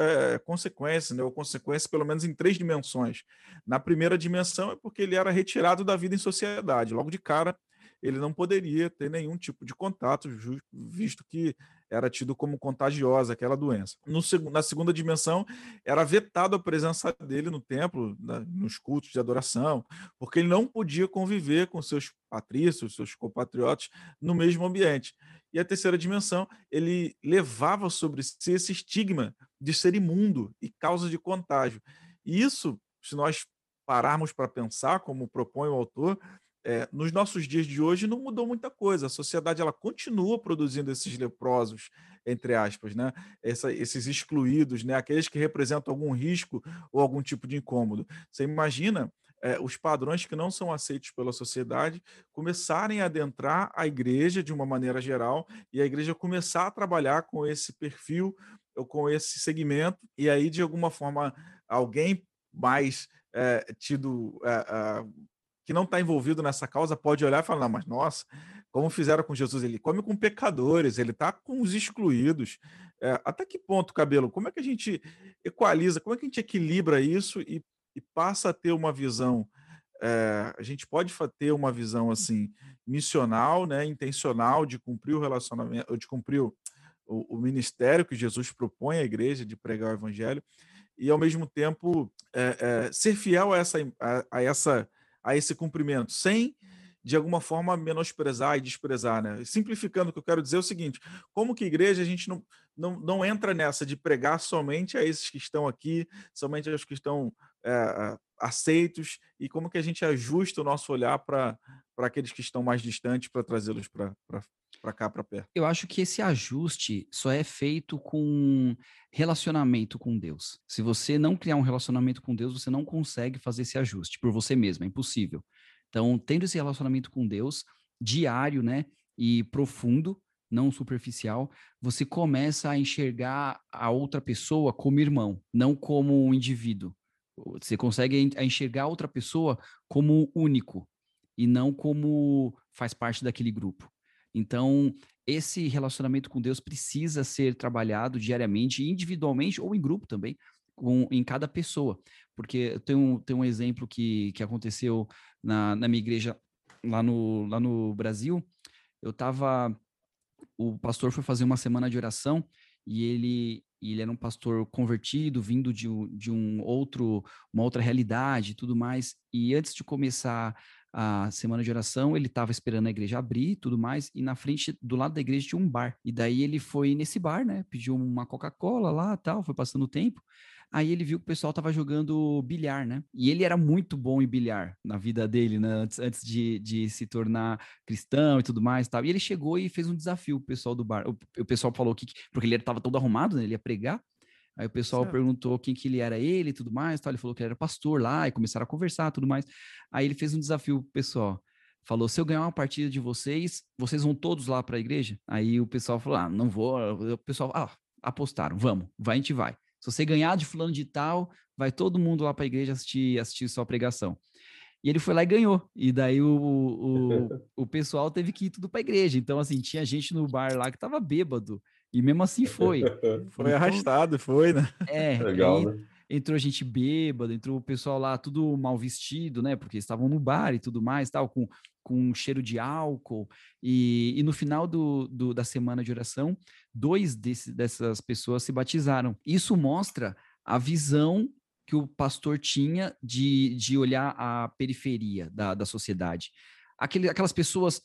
é, consequências, né? ou consequências pelo menos em três dimensões. Na primeira dimensão é porque ele era retirado da vida em sociedade. Logo de cara, ele não poderia ter nenhum tipo de contato, visto que era tido como contagiosa aquela doença. No, na segunda dimensão, era vetado a presença dele no templo, na, nos cultos de adoração, porque ele não podia conviver com seus patrícios, seus compatriotas, no mesmo ambiente. E a terceira dimensão, ele levava sobre si esse estigma de ser imundo e causa de contágio. E isso, se nós pararmos para pensar, como propõe o autor, é, nos nossos dias de hoje não mudou muita coisa. A sociedade ela continua produzindo esses leprosos, entre aspas, né? Essa, esses excluídos, né? Aqueles que representam algum risco ou algum tipo de incômodo. Você imagina é, os padrões que não são aceitos pela sociedade começarem a adentrar a igreja de uma maneira geral e a igreja começar a trabalhar com esse perfil ou com esse segmento e aí de alguma forma alguém mais é, tido é, que não está envolvido nessa causa pode olhar e falar, não, mas nossa, como fizeram com Jesus, ele come com pecadores, ele está com os excluídos. Até que ponto, Cabelo, como é que a gente equaliza, como é que a gente equilibra isso e, e passa a ter uma visão, é, a gente pode ter uma visão assim, missional, né, intencional de cumprir o relacionamento, de cumprir o, o, ministério que Jesus propõe à igreja de pregar o evangelho, e ao mesmo tempo é, é, ser fiel a essa, a, a essa a esse cumprimento, sem de alguma forma menosprezar e desprezar, né? Simplificando, o que eu quero dizer é o seguinte: como que igreja a gente não, não, não entra nessa de pregar somente a esses que estão aqui, somente aos que estão é, aceitos, e como que a gente ajusta o nosso olhar para aqueles que estão mais distantes para trazê-los para cá, para perto? Eu acho que esse ajuste só é feito com relacionamento com Deus. Se você não criar um relacionamento com Deus, você não consegue fazer esse ajuste por você mesmo, é impossível. Então, tendo esse relacionamento com Deus diário, né, e profundo, não superficial, você começa a enxergar a outra pessoa como irmão, não como um indivíduo. Você consegue enxergar outra pessoa como único e não como faz parte daquele grupo. Então, esse relacionamento com Deus precisa ser trabalhado diariamente, individualmente ou em grupo também, com, em cada pessoa. Porque tem um, tem um exemplo que, que aconteceu na, na minha igreja lá no, lá no Brasil. Eu estava. O pastor foi fazer uma semana de oração e ele, ele era um pastor convertido, vindo de, de um outro, uma outra realidade e tudo mais. E antes de começar a semana de oração, ele estava esperando a igreja abrir e tudo mais, e na frente, do lado da igreja, tinha um bar. E daí ele foi nesse bar, né? Pediu uma Coca-Cola lá tal, foi passando o tempo. Aí ele viu que o pessoal tava jogando bilhar, né? E ele era muito bom em bilhar na vida dele, né? Antes, antes de, de se tornar cristão e tudo mais tal. E ele chegou e fez um desafio pro pessoal do bar. O, o pessoal falou que. Porque ele estava todo arrumado, né? Ele ia pregar. Aí o pessoal certo. perguntou quem que ele era ele e tudo mais, tal. ele falou que ele era pastor lá, e começaram a conversar tudo mais. Aí ele fez um desafio pro pessoal. Falou: se eu ganhar uma partida de vocês, vocês vão todos lá para a igreja? Aí o pessoal falou: ah, não vou. O pessoal, ah, apostaram, vamos, vai, a gente vai. Se você ganhar de fulano de tal, vai todo mundo lá para a igreja assistir, assistir sua pregação. E ele foi lá e ganhou. E daí o, o, o pessoal teve que ir tudo para a igreja. Então, assim, tinha gente no bar lá que tava bêbado. E mesmo assim foi. Foi então, arrastado, foi, né? É, Legal, aí, né? Entrou gente bêbada, entrou o pessoal lá tudo mal vestido, né? Porque estavam no bar e tudo mais, tal, com, com cheiro de álcool. E, e no final do, do, da semana de oração, dois desse, dessas pessoas se batizaram. Isso mostra a visão que o pastor tinha de, de olhar a periferia da, da sociedade. Aquele, aquelas pessoas,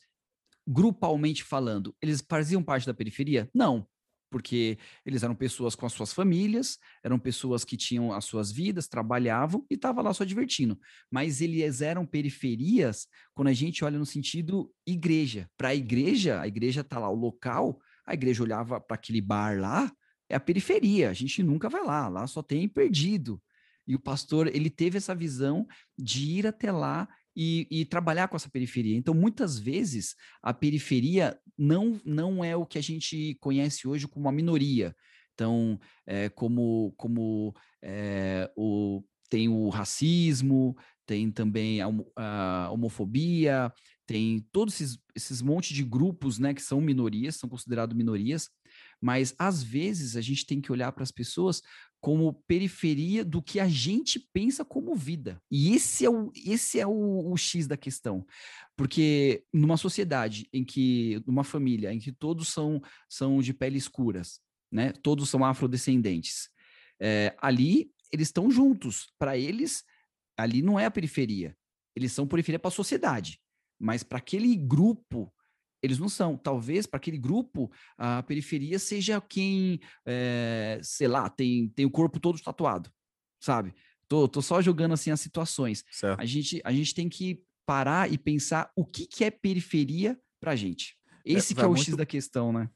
grupalmente falando, eles faziam parte da periferia? Não, porque eles eram pessoas com as suas famílias, eram pessoas que tinham as suas vidas, trabalhavam e estavam lá só divertindo. Mas eles eram periferias quando a gente olha no sentido igreja. Para a igreja, a igreja está lá, o local, a igreja olhava para aquele bar lá, é a periferia, a gente nunca vai lá, lá só tem perdido. E o pastor, ele teve essa visão de ir até lá e, e, trabalhar com essa periferia. Então, muitas vezes, a periferia não, não é o que a gente conhece hoje como uma minoria. Então, é, como, como é, o, tem o racismo, tem também a, a homofobia, tem todos esses, esses monte de grupos né, que são minorias, são considerados minorias, mas às vezes a gente tem que olhar para as pessoas como periferia do que a gente pensa como vida. E esse é o, esse é o, o X da questão. Porque numa sociedade em que, numa família em que todos são, são de pele escuras, né? Todos são afrodescendentes. É, ali eles estão juntos. Para eles, ali não é a periferia. Eles são periferia para a sociedade. Mas para aquele grupo eles não são. Talvez para aquele grupo a periferia seja quem, é, sei lá, tem, tem o corpo todo tatuado, sabe? Tô, tô só jogando assim as situações. Certo. A gente, a gente tem que parar e pensar o que, que é periferia para gente. É, Esse é, que é o muito... X da questão, né?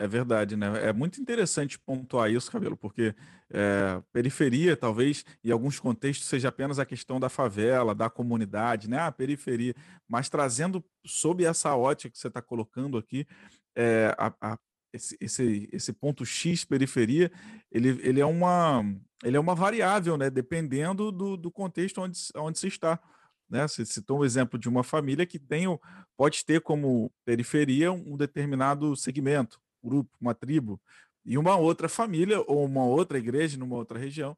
É verdade, né? É muito interessante pontuar isso, Cabelo, porque é, periferia, talvez, em alguns contextos, seja apenas a questão da favela, da comunidade, né? A periferia. Mas trazendo sob essa ótica que você está colocando aqui, é, a, a, esse, esse, esse ponto X periferia, ele, ele, é uma, ele é uma variável, né? Dependendo do, do contexto onde, onde se está. Né? Você citou um exemplo de uma família que tem, pode ter como periferia um determinado segmento grupo, uma tribo, e uma outra família ou uma outra igreja numa outra região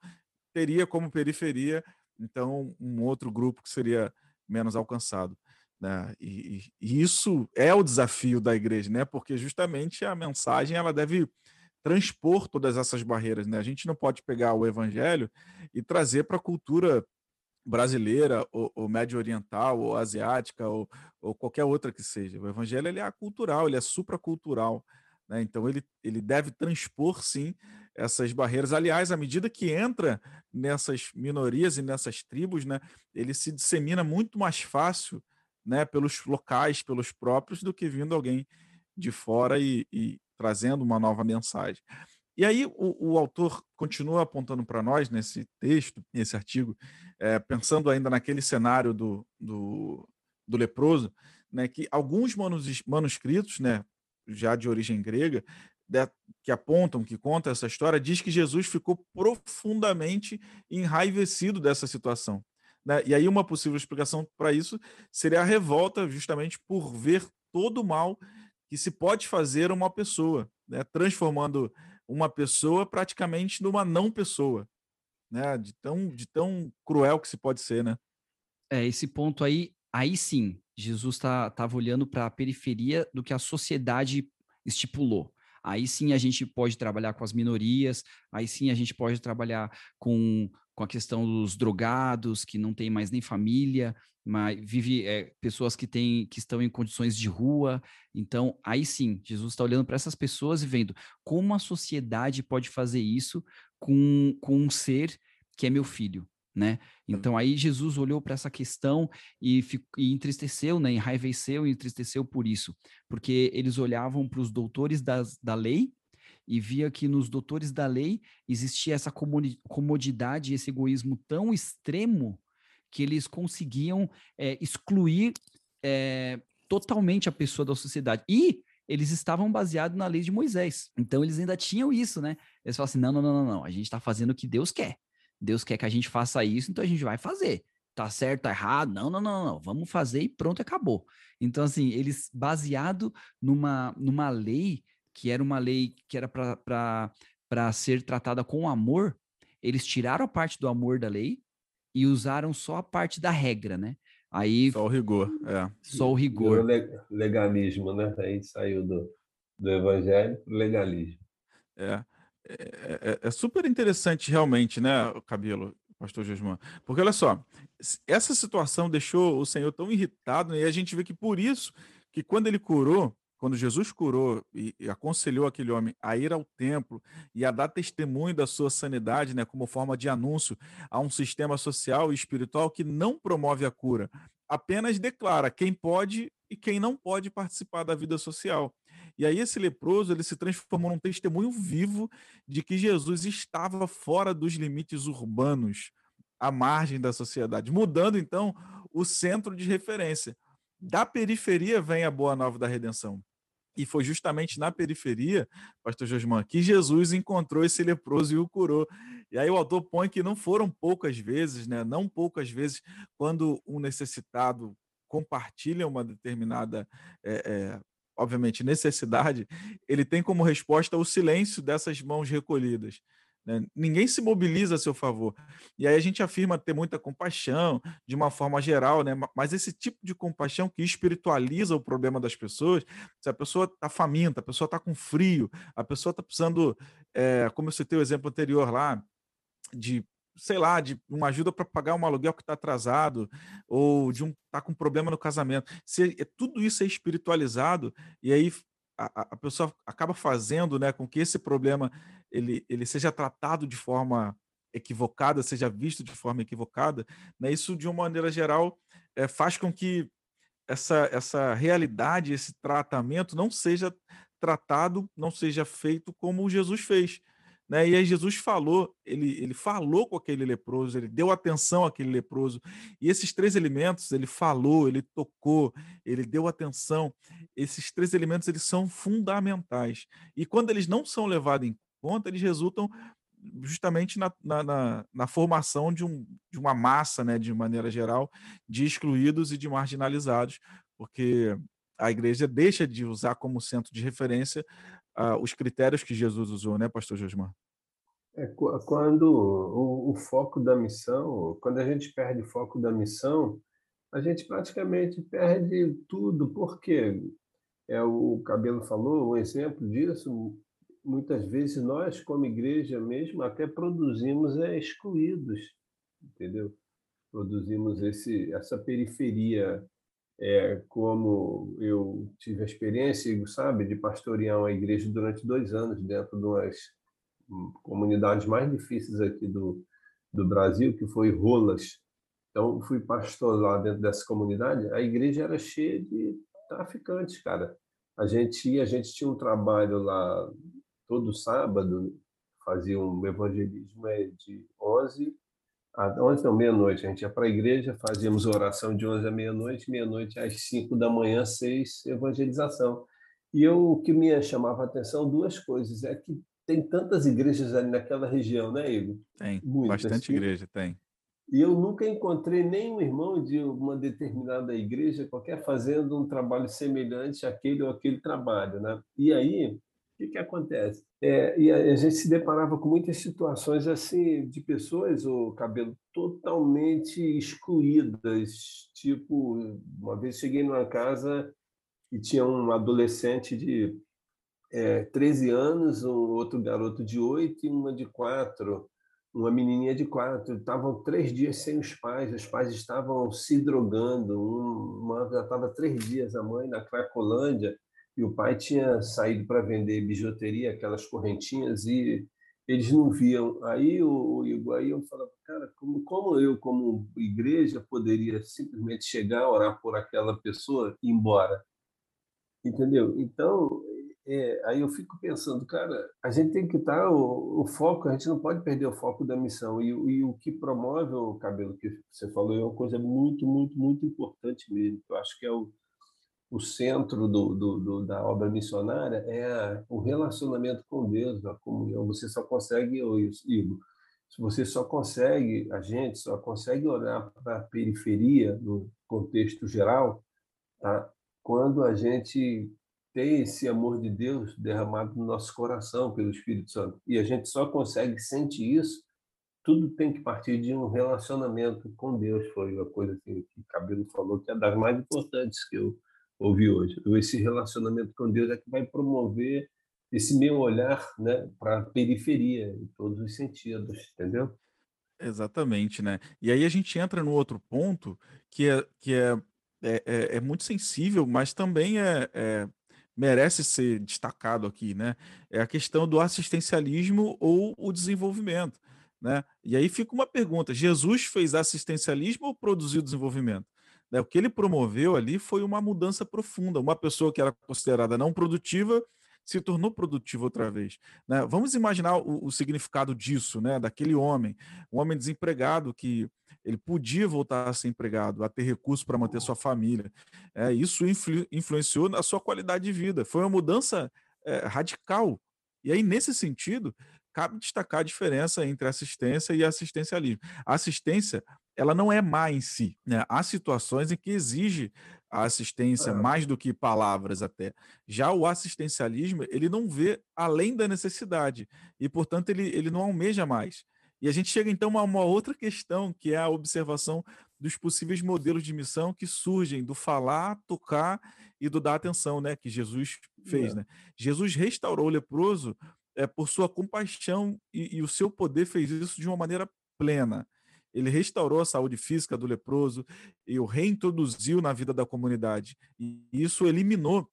teria como periferia, então, um outro grupo que seria menos alcançado. Né? E, e, isso é o desafio da igreja, né? porque justamente a mensagem ela deve transpor todas essas barreiras. Né? A gente não pode pegar o evangelho e trazer para a cultura brasileira, ou, ou médio oriental, ou asiática, ou, ou, qualquer outra que seja. O evangelho ele é cultural, ele é supracultural. Né? Então, ele, ele deve transpor, sim, essas barreiras. Aliás, à medida que entra nessas minorias e nessas tribos, né, ele se dissemina muito mais fácil né, pelos locais, pelos próprios, do que vindo alguém de fora e, e trazendo uma nova mensagem. E aí o, o autor continua apontando para nós nesse texto, nesse artigo, é, pensando ainda naquele cenário do, do, do leproso, né, que alguns manuscritos, né, já de origem grega, que apontam, que contam essa história, diz que Jesus ficou profundamente enraivecido dessa situação. Né? E aí, uma possível explicação para isso seria a revolta, justamente por ver todo o mal que se pode fazer a uma pessoa, né? transformando uma pessoa praticamente numa não pessoa. né? De tão, de tão cruel que se pode ser, né? É, esse ponto aí, aí sim, Jesus estava tá, olhando para a periferia do que a sociedade estipulou. Aí sim a gente pode trabalhar com as minorias, aí sim a gente pode trabalhar com, com a questão dos drogados, que não tem mais nem família, mas vive é, pessoas que têm que estão em condições de rua. Então, aí sim, Jesus está olhando para essas pessoas e vendo como a sociedade pode fazer isso com, com um ser que é meu filho né? Então aí Jesus olhou para essa questão e, e, entristeceu, né? Enraiveceu e entristeceu por isso, porque eles olhavam para os doutores das, da lei e via que nos doutores da lei existia essa comodidade, esse egoísmo tão extremo que eles conseguiam é, excluir é, totalmente a pessoa da sociedade. E eles estavam baseados na lei de Moisés. Então eles ainda tinham isso, né? Eles falavam assim: não, não, não, não, não. a gente está fazendo o que Deus quer. Deus quer que a gente faça isso, então a gente vai fazer. Tá certo, tá errado? Não, não, não, não. Vamos fazer e pronto, acabou. Então, assim, eles, baseado numa, numa lei, que era uma lei que era para ser tratada com amor, eles tiraram a parte do amor da lei e usaram só a parte da regra, né? Aí, só o rigor, é. Só o rigor. legalismo, né? Aí saiu do, do evangelho para legalismo. É. É, é, é, super interessante realmente, né, Cabelo, pastor Josman? Porque olha só, essa situação deixou o Senhor tão irritado, e a gente vê que por isso, que quando ele curou, quando Jesus curou e, e, aconselhou aquele homem a ir ao templo e a dar testemunho da sua sanidade, né, como forma de anúncio a um sistema social e espiritual que não promove a cura, apenas declara quem pode e quem não pode participar da vida social. E aí esse leproso ele se transformou num testemunho vivo de que Jesus estava fora dos limites urbanos, à margem da sociedade, mudando então o centro de referência. Da periferia vem a boa nova da redenção. E foi justamente na periferia, pastor Josman, que Jesus encontrou esse leproso e o curou. E aí o autor põe que não foram poucas vezes, né? Não poucas vezes, quando um necessitado compartilha uma determinada é, é, obviamente, necessidade, ele tem como resposta o silêncio dessas mãos recolhidas. Né? Ninguém se mobiliza a seu favor. E aí a gente afirma ter muita compaixão, de uma forma geral, né? mas esse tipo de compaixão que espiritualiza o problema das pessoas, se a pessoa está faminta, a pessoa está com frio, a pessoa está precisando, é, como eu citei o exemplo anterior lá, de sei lá, de uma ajuda para pagar um aluguel que está atrasado, ou de um tá com problema no casamento. Se é, tudo isso é espiritualizado, e aí a, a pessoa acaba fazendo né, com que esse problema ele, ele seja tratado de forma equivocada, seja visto de forma equivocada, né, isso de uma maneira geral é, faz com que essa, essa realidade, esse tratamento não seja tratado, não seja feito como Jesus fez. Né? E aí Jesus falou, ele, ele falou com aquele leproso, ele deu atenção àquele leproso. E esses três elementos, ele falou, ele tocou, ele deu atenção. Esses três elementos, eles são fundamentais. E quando eles não são levados em conta, eles resultam justamente na, na, na, na formação de, um, de uma massa, né, de maneira geral, de excluídos e de marginalizados, porque a igreja deixa de usar como centro de referência uh, os critérios que Jesus usou, né, pastor Josmar? É, quando o, o, foco da missão, quando a gente perde o foco da missão, a gente praticamente perde tudo, porque é o Cabelo falou, um exemplo disso, muitas vezes nós, como igreja mesmo, até produzimos é, excluídos, entendeu? Produzimos esse, essa periferia é, como eu tive a experiência, sabe, de pastorear uma igreja durante dois anos dentro de umas hum, comunidades mais difíceis aqui do, do Brasil, que foi Rolas. Então, fui pastor lá dentro dessa comunidade. A igreja era cheia de traficantes, cara. A gente, a gente tinha um trabalho lá todo sábado, fazia um evangelismo é, de 11 11 não, meia-noite. A gente ia para a igreja, fazíamos oração de 11 à meia-noite, meia-noite às 5 da manhã, 6, evangelização. E eu, o que me chamava a atenção, duas coisas. É que tem tantas igrejas ali naquela região, né, Igor? Tem, Muitas. bastante igreja, tem. E eu nunca encontrei nenhum irmão de uma determinada igreja, qualquer fazendo um trabalho semelhante àquele ou aquele trabalho, né? E aí, que, que acontece? É, e a, gente se deparava com muitas situações assim de pessoas, o cabelo totalmente excluídas. Tipo, uma vez cheguei numa casa e tinha um adolescente de é, 13 anos, um outro garoto de 8 e uma de 4 uma menininha de quatro, estavam três dias sem os pais, os pais estavam se drogando, uma já estava três dias a mãe na Cracolândia e o pai tinha saído para vender bijuteria, aquelas correntinhas e eles não viam. Aí o Igor, falava, cara, como, como eu como igreja poderia simplesmente chegar, orar por aquela pessoa e ir embora? Entendeu? Então, é, aí eu fico pensando, cara, a gente tem que estar o, o, foco, a gente não pode perder o foco da missão. E, e, o que promove o cabelo que você falou é uma coisa muito, muito, muito importante mesmo. Eu acho que é o, o centro do, do, do, da obra missionária é o relacionamento com Deus, a comunhão. Você só consegue, Igor, você só consegue, a gente só consegue olhar para a periferia no contexto geral, tá? quando a gente tem esse amor de Deus derramado no nosso coração pelo Espírito Santo. E a gente só consegue sentir isso. Tudo tem que partir de um relacionamento com Deus. Foi uma coisa que, que o Cabelo falou que é das mais importantes que eu ouvi hoje. Esse relacionamento com Deus é que vai promover esse meu olhar né, para a periferia, em todos os sentidos, entendeu? Exatamente, né? E aí a gente entra no outro ponto que é, que é, é, é, é muito sensível, mas também é, é merece ser destacado aqui, né? É a questão do assistencialismo ou o desenvolvimento, né? E aí fica uma pergunta: Jesus fez assistencialismo ou produziu desenvolvimento? Né? O que ele promoveu ali foi uma mudança profunda. Uma pessoa que era considerada não produtiva se tornou produtivo outra vez. Né? Vamos imaginar o, o, significado disso, né? daquele homem, um homem desempregado que ele podia voltar a ser empregado, a ter recursos para manter sua família. É, isso influ, influenciou na sua qualidade de vida. Foi uma mudança é, radical. E aí, nesse sentido, cabe destacar a diferença entre assistência e assistencialismo. A assistência, ela não é má em si. Né? Há situações em que exige a assistência é. mais do que palavras até. Já o assistencialismo, ele não vê além da necessidade e, portanto, ele, ele não almeja mais. E a gente chega então a uma outra questão, que é a observação dos possíveis modelos de missão que surgem do falar, tocar e do dar atenção, né, que Jesus fez, é. né? Jesus restaurou o leproso é, por sua compaixão e, e o seu poder fez isso de uma maneira plena. Ele restaurou a saúde física do leproso e o reintroduziu na vida da comunidade. E isso eliminou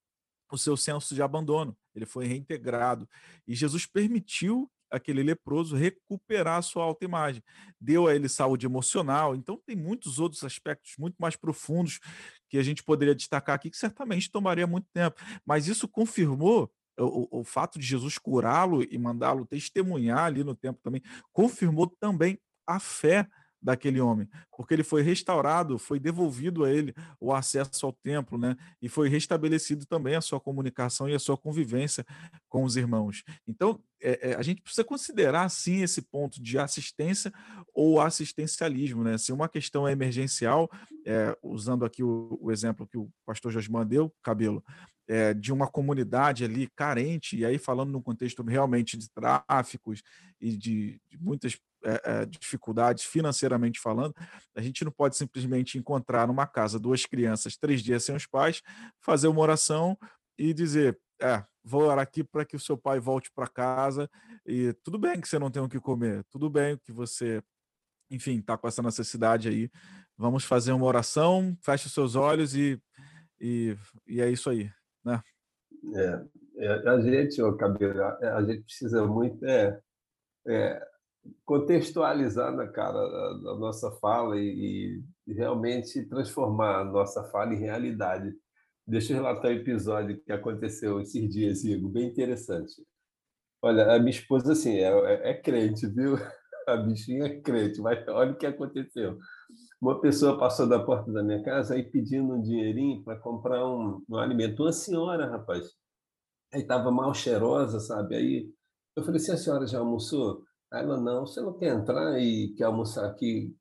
o seu senso de abandono. Ele foi reintegrado. E Jesus permitiu aquele leproso recuperar a sua autoimagem. Deu a ele saúde emocional. Então, tem muitos outros aspectos muito mais profundos que a gente poderia destacar aqui, que certamente tomaria muito tempo. Mas isso confirmou o, o fato de Jesus curá-lo e mandá-lo testemunhar ali no tempo também, confirmou também a fé daquele homem, porque ele foi restaurado, foi devolvido a ele o acesso ao templo, né? E foi restabelecido também a sua comunicação e a sua convivência com os irmãos. Então, é, é, a gente precisa considerar sim esse ponto de assistência ou assistencialismo, né? Se uma questão é emergencial, é, usando aqui o, o, exemplo que o pastor Josman deu, cabelo, é, de uma comunidade ali carente, e aí falando num contexto realmente de tráficos e de, de muitas é, é, dificuldades financeiramente falando, a gente não pode simplesmente encontrar numa casa duas crianças três dias sem os pais, fazer uma oração e dizer, é, vou orar aqui para que o seu pai volte para casa e tudo bem que você não tem o que comer, tudo bem que você, enfim, está com essa necessidade aí, vamos fazer uma oração, feche os seus olhos e, e, e é isso aí, né? É, é a gente, o cabelo, a gente precisa muito é, é contextualizar, cara, a, a nossa fala e, e, realmente transformar a nossa fala em realidade. Deixa eu relatar um episódio que aconteceu esses dias, Igor, bem interessante. Olha, a minha esposa, assim, é, é, é crente, viu? A bichinha é crente, mas olha o que aconteceu. Uma pessoa passou da porta da minha casa aí pedindo um dinheirinho para comprar um, um alimento. Uma senhora, rapaz. Aí estava mal cheirosa, sabe? Aí eu falei assim: a senhora já almoçou? Aí ela, não, você não quer entrar e quer almoçar aqui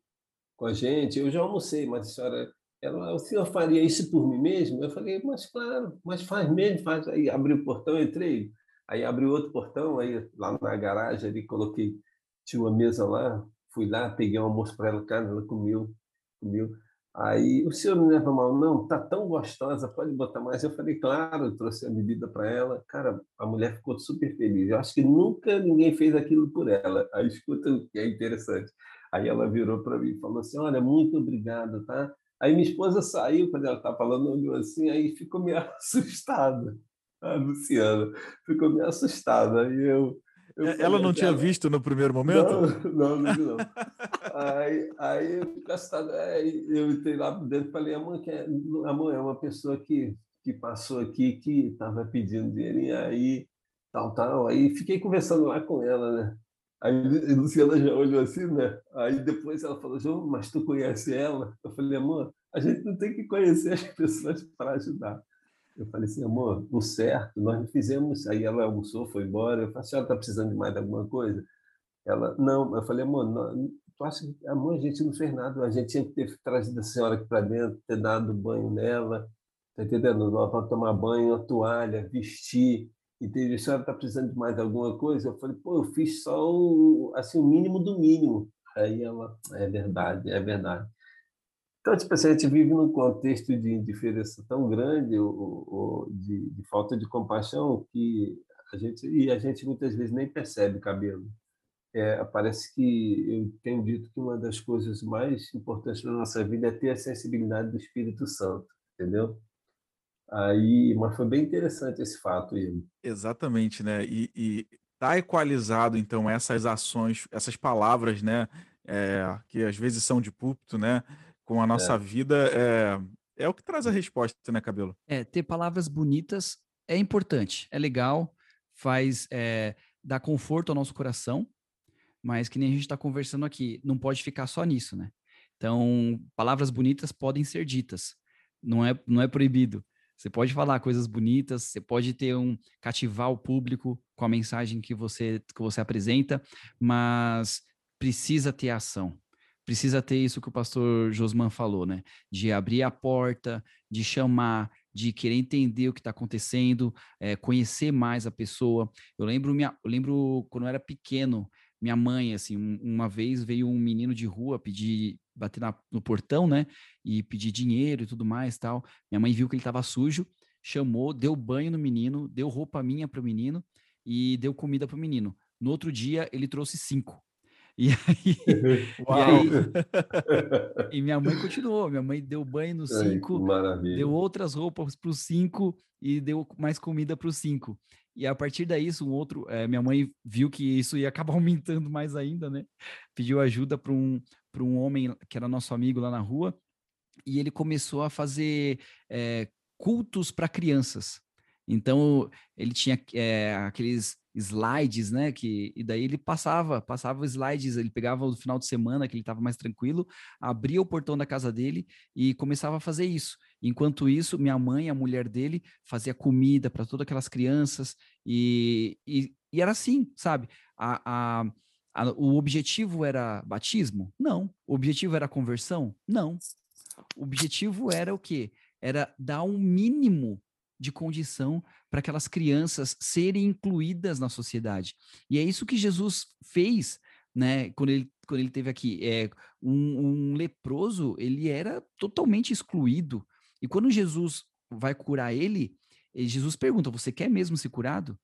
com a gente? Eu já almocei, mas a senhora, ela, o senhor faria isso por mim mesmo? Eu falei, mas claro, mas faz mesmo, faz. Aí abri o portão, entrei, Aí abri outro portão, aí lá na garagem ali coloquei, tinha uma mesa lá, fui lá, peguei um almoço para ela, cara, ela comeu, comeu. Aí, o senhor não leva mal, não? Tá tão gostosa, pode botar mais. Eu falei, claro, trouxe a bebida para ela. Cara, a mulher ficou super feliz. Eu acho que nunca ninguém fez aquilo por ela. Aí, escuta o que é interessante. Aí ela virou para mim e falou assim: Olha, muito obrigado, tá? Aí minha esposa saiu, quando ela estava falando, olhou assim, aí ficou meio assustada. A Luciana ficou meio assustada. Aí eu, eu ela não tinha ela... visto no primeiro momento? Não, não, não. não. aí, aí assustado. Aí eu entrei lá dentro e falei, amor, que é, amor, é uma pessoa que, que passou aqui, que estava pedindo dinheiro, aí tal, tal. Aí fiquei conversando lá com ela, né? Aí a Luciana já olhou assim, né? Aí depois ela falou, mas tu conhece ela? Eu falei, amor, a gente não tem que conhecer as pessoas para ajudar. Eu falei assim, amor, o certo, nós não fizemos. Aí ela almoçou, foi embora. Eu falei, a senhora está precisando de mais alguma coisa? Ela, não. Eu falei, amor, tu acha que, amor, a gente não fez nada. A gente tinha que ter trazido a senhora aqui para dentro, ter dado banho nela, tá entendendo? Para tomar banho, a toalha, vestir. Entendeu? A senhora está precisando de mais alguma coisa? Eu falei, pô, eu fiz só o, assim, o mínimo do mínimo. Aí ela, é verdade, é verdade. Então, tipo assim, a gente vive num contexto de indiferença tão grande, ou, ou de, de, falta de compaixão, que a gente, e a gente muitas vezes nem percebe cabelo. É, parece que eu tenho dito que uma das coisas mais importantes na nossa vida é ter a sensibilidade do Espírito Santo, entendeu? Aí, mas foi bem interessante esse fato aí. Exatamente, né? E, e tá equalizado, então, essas ações, essas palavras, né? É, que às vezes são de púlpito, né? Com a nossa é. vida, é, é o que traz a resposta, né, Cabelo? É, ter palavras bonitas é importante, é legal, faz, é, dá conforto ao nosso coração, mas que nem a gente está conversando aqui, não pode ficar só nisso, né? Então, palavras bonitas podem ser ditas, não é, não é proibido. Você pode falar coisas bonitas, você pode ter um cativar o público com a mensagem que você que você apresenta, mas precisa ter ação. Precisa ter isso que o pastor Josman falou, né? De abrir a porta, de chamar, de querer entender o que está acontecendo, é, conhecer mais a pessoa. Eu lembro, minha, eu lembro quando eu era pequeno, minha mãe, assim, uma vez veio um menino de rua pedir, bater na, no portão, né? E pedir dinheiro e tudo mais tal. Minha mãe viu que ele estava sujo, chamou, deu banho no menino, deu roupa minha para o menino e deu comida para o menino. No outro dia, ele trouxe cinco. E aí, e, aí e minha mãe continuou. Minha mãe deu banho nos cinco, deu outras roupas para os cinco e deu mais comida para os cinco. E a partir daí, um outro, é, minha mãe viu que isso ia acabar aumentando mais ainda, né? Pediu ajuda para um, um homem que era nosso amigo lá na rua, e ele começou a fazer é, cultos para crianças. Então, ele tinha é, aqueles slides, né? Que, e daí ele passava, passava os slides, ele pegava o final de semana, que ele estava mais tranquilo, abria o portão da casa dele e começava a fazer isso. Enquanto isso, minha mãe, a mulher dele, fazia comida para todas aquelas crianças e, e, e, era assim, sabe? A, a, a, o objetivo era batismo? Não. O objetivo era conversão? Não. O objetivo era o quê? Era dar um mínimo de condição para aquelas crianças serem incluídas na sociedade. E é isso que Jesus fez, né? Quando ele, quando ele teve aqui, é um, um leproso, ele era totalmente excluído. E quando Jesus vai curar ele, Jesus pergunta: Você quer mesmo ser curado?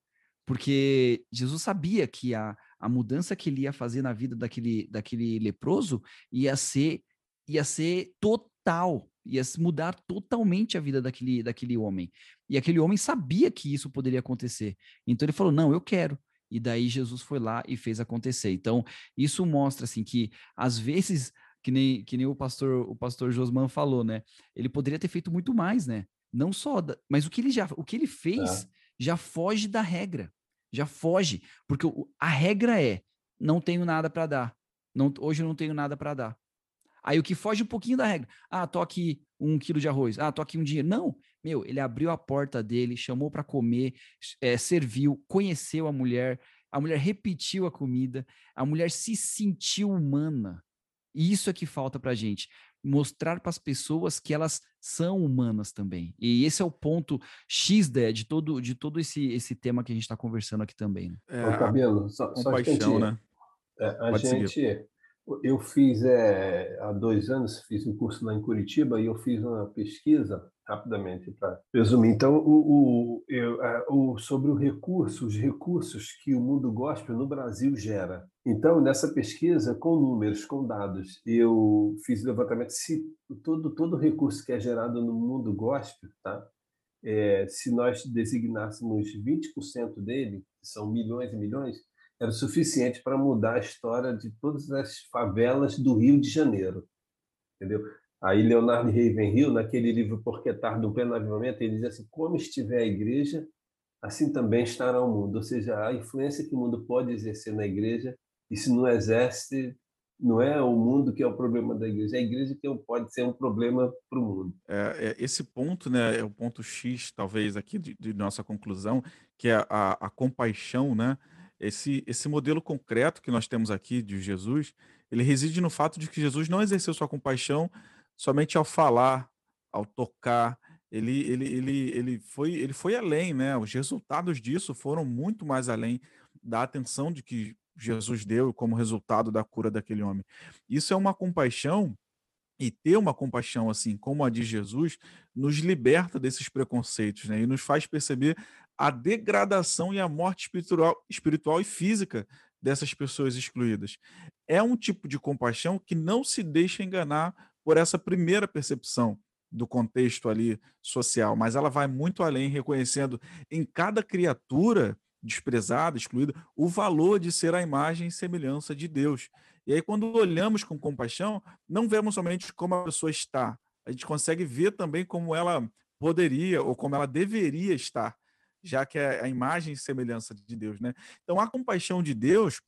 Porque Jesus sabia que a, a mudança que ele ia fazer na vida daquele, daquele leproso ia ser, ia ser total, ia mudar totalmente a vida daquele, daquele homem. E aquele homem sabia que isso poderia acontecer. Então ele falou: Não, eu quero. E daí Jesus foi lá e fez acontecer. Então, isso mostra assim que às vezes que nem, que nem o pastor o pastor Josman falou, né? Ele poderia ter feito muito mais, né? Não só, da, mas o que ele já o que ele fez é. já foge da regra, já foge, porque o, a regra é não tenho nada para dar, não, hoje eu não tenho nada para dar. Aí o que foge um pouquinho da regra, ah, tô aqui um quilo de arroz, ah, tô aqui um dinheiro. Não, meu, ele abriu a porta dele, chamou para comer, é, serviu, conheceu a mulher, a mulher repetiu a comida, a mulher se sentiu humana. E isso é que falta pra gente. mostrar para as pessoas que elas são humanas também. E esse é o ponto X de, de todo, de todo esse, esse tema que a gente está conversando aqui também. Né? É, Ô, Cabelo, só, só paixão, né? É, a Pode gente, seguir. Eu fiz é, há dois anos, fiz um curso lá em Curitiba e eu fiz uma pesquisa rapidamente para resumir. Então, o, o, eu, o, sobre o recurso, os recursos que o mundo gospel no Brasil gera. Então, nessa pesquisa, com números, com dados, eu fiz levantamento se todo todo recurso que é gerado no mundo gospel, tá? É, se nós designássemos 20% dele, que são milhões e milhões, era suficiente para mudar a história de todas as favelas do Rio de Janeiro. Entendeu? Aí Leonardo Ravenhill, naquele livro Porque Tarde um Pleno Avivamento, ele diz assim, como estiver a igreja, assim também estará o mundo. Ou seja, a influência que o mundo pode exercer na igreja, e se não exerce, não é o mundo que é o problema da igreja, é a igreja que pode ser um problema para o mundo. É, é, esse ponto né, é o ponto X, talvez, aqui de, de nossa conclusão, que é a, a, compaixão, né? Esse, esse modelo concreto que nós temos aqui de Jesus, ele reside no fato de que Jesus não exerceu sua compaixão somente ao falar, ao tocar, ele, ele, ele, ele, foi, ele foi além, né? Os resultados disso foram muito mais além da atenção de que Jesus deu como resultado da cura daquele homem. Isso é uma compaixão e ter uma compaixão assim como a de Jesus nos liberta desses preconceitos, né? E nos faz perceber a degradação e a morte espiritual, espiritual e física dessas pessoas excluídas. É um tipo de compaixão que não se deixa enganar por essa primeira percepção do contexto ali social, mas ela vai muito além, reconhecendo em cada criatura desprezada, excluída, o valor de ser a imagem e semelhança de Deus. E aí, quando olhamos com compaixão, não vemos somente como a pessoa está, a gente consegue ver também como ela poderia ou como ela deveria estar, já que é a imagem e semelhança de Deus, né? Então, a compaixão de Deus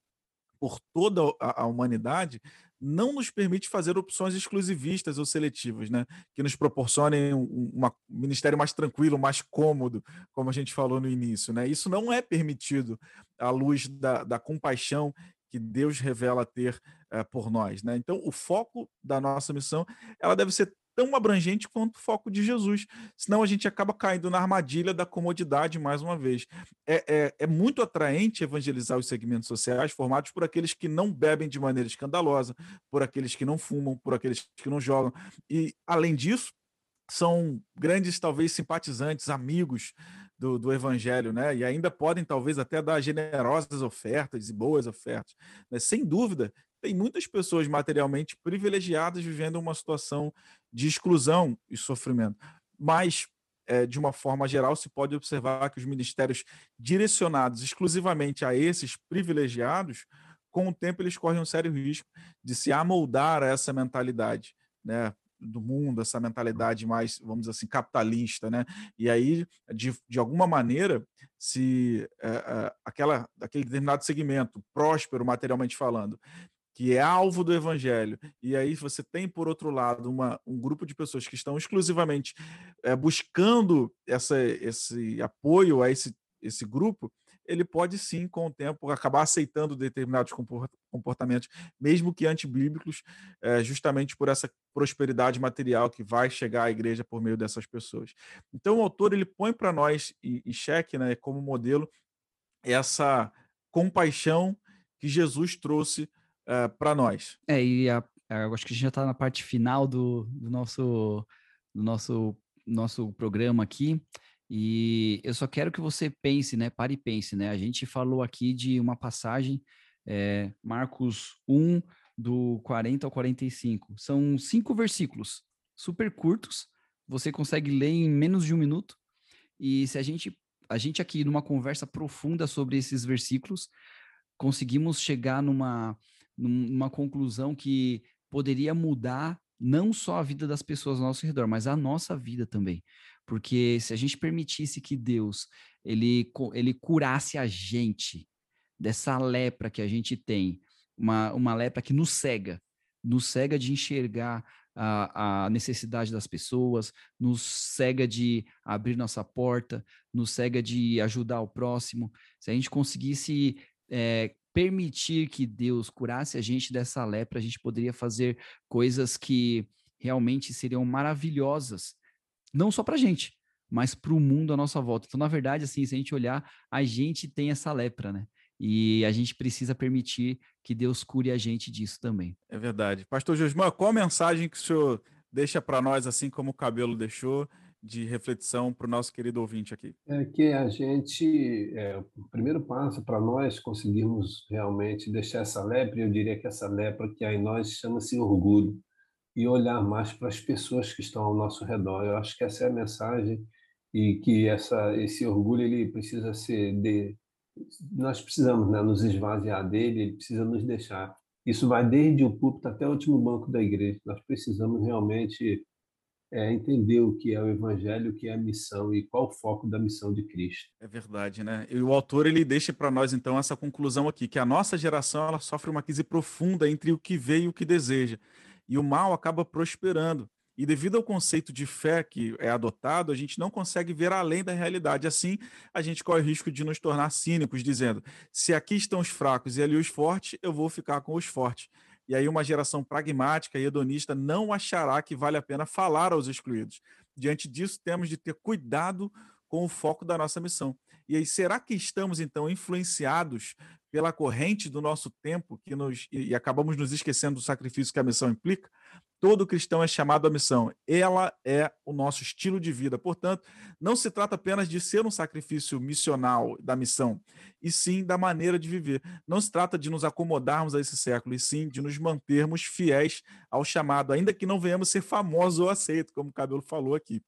por toda a humanidade não nos permite fazer opções exclusivistas ou seletivas, né? Que nos proporcionem um, um ministério mais tranquilo, mais cômodo, como a gente falou no início, né? Isso não é permitido à luz da, da compaixão que Deus revela ter é, por nós, né? Então, o foco da nossa missão, ela deve ser tão abrangente quanto o foco de Jesus. Senão a gente acaba caindo na armadilha da comodidade mais uma vez. É, é, é, muito atraente evangelizar os segmentos sociais formados por aqueles que não bebem de maneira escandalosa, por aqueles que não fumam, por aqueles que não jogam. E, além disso, são grandes, talvez, simpatizantes, amigos do, do, evangelho, né? E ainda podem, talvez, até dar generosas ofertas e boas ofertas. Né? Sem dúvida, tem muitas pessoas materialmente privilegiadas vivendo uma situação de exclusão e sofrimento. Mas, é, de uma forma geral, se pode observar que os ministérios direcionados exclusivamente a esses privilegiados, com o tempo eles correm um sério risco de se amoldar a essa mentalidade, né? do mundo, essa mentalidade mais, vamos dizer assim, capitalista, né? E aí, de, de alguma maneira, se é, é, aquela, aquele determinado segmento, próspero materialmente falando, que é alvo do evangelho, e aí você tem, por outro lado, uma, um grupo de pessoas que estão exclusivamente é, buscando essa, esse apoio a esse, esse grupo, ele pode sim, com o tempo, acabar aceitando determinados comportamentos, mesmo que antibíblicos, é, justamente por essa prosperidade material que vai chegar à igreja por meio dessas pessoas. Então, o autor ele põe para nós em, xeque, né, como modelo, essa compaixão que Jesus trouxe uh, eh, para nós. É, e a, eu acho que a gente já está na parte final do, do, nosso, do nosso, nosso programa aqui. E eu só quero que você pense, né? Pare e pense, né? A gente falou aqui de uma passagem, é, Marcos 1, do 40 ao 45. São cinco versículos, super curtos. Você consegue ler em menos de um minuto. E se a gente, a gente aqui, numa conversa profunda sobre esses versículos, conseguimos chegar numa, numa conclusão que poderia mudar não só a vida das pessoas ao nosso redor, mas a nossa vida também. Porque se a gente permitisse que Deus ele, ele curasse a gente dessa lepra que a gente tem, uma, uma lepra que nos cega, nos cega de enxergar a, a, necessidade das pessoas, nos cega de abrir nossa porta, nos cega de ajudar o próximo. Se a gente conseguisse é, permitir que Deus curasse a gente dessa lepra, a gente poderia fazer coisas que realmente seriam maravilhosas, não só para a gente, mas para o mundo à nossa volta. Então, na verdade, assim, se a gente olhar, a gente tem essa lepra, né? E a gente precisa permitir que Deus cure a gente disso também. É verdade. Pastor Josman, qual a mensagem que o senhor deixa para nós, assim como o cabelo deixou, de reflexão para o nosso querido ouvinte aqui? É que a gente, é, o primeiro passo para nós conseguirmos realmente deixar essa lepra, eu diria que essa lepra que há em nós chama-se orgulho, e olhar mais para as pessoas que estão ao nosso redor. Eu acho que essa é a mensagem e que essa, esse orgulho ele precisa ser de, nós precisamos né, nos esvaziar dele, ele precisa nos deixar. Isso vai desde o púlpito até o último banco da igreja. Nós precisamos realmente é, entender o que é o evangelho, o que é a missão e qual o foco da missão de Cristo. É verdade, né? E o autor ele deixa para nós então essa conclusão aqui, que a nossa geração ela sofre uma crise profunda entre o que vê e o que deseja. E o mal acaba prosperando. E devido ao conceito de fé que é adotado, a gente não consegue ver além da realidade. Assim, a gente corre o risco de nos tornar cínicos, dizendo: se aqui estão os fracos e ali os fortes, eu vou ficar com os fortes. E aí, uma geração pragmática e hedonista não achará que vale a pena falar aos excluídos. Diante disso, temos de ter cuidado com o foco da nossa missão. E aí, será que estamos, então, influenciados pela corrente do nosso tempo que nos, e acabamos nos esquecendo do sacrifício que a missão implica? Todo cristão é chamado à missão. Ela é o nosso estilo de vida. Portanto, não se trata apenas de ser um sacrifício missional da missão, e sim da maneira de viver. Não se trata de nos acomodarmos a esse século, e sim de nos mantermos fiéis ao chamado, ainda que não venhamos ser famosos ou aceitos, como o Cabelo falou aqui.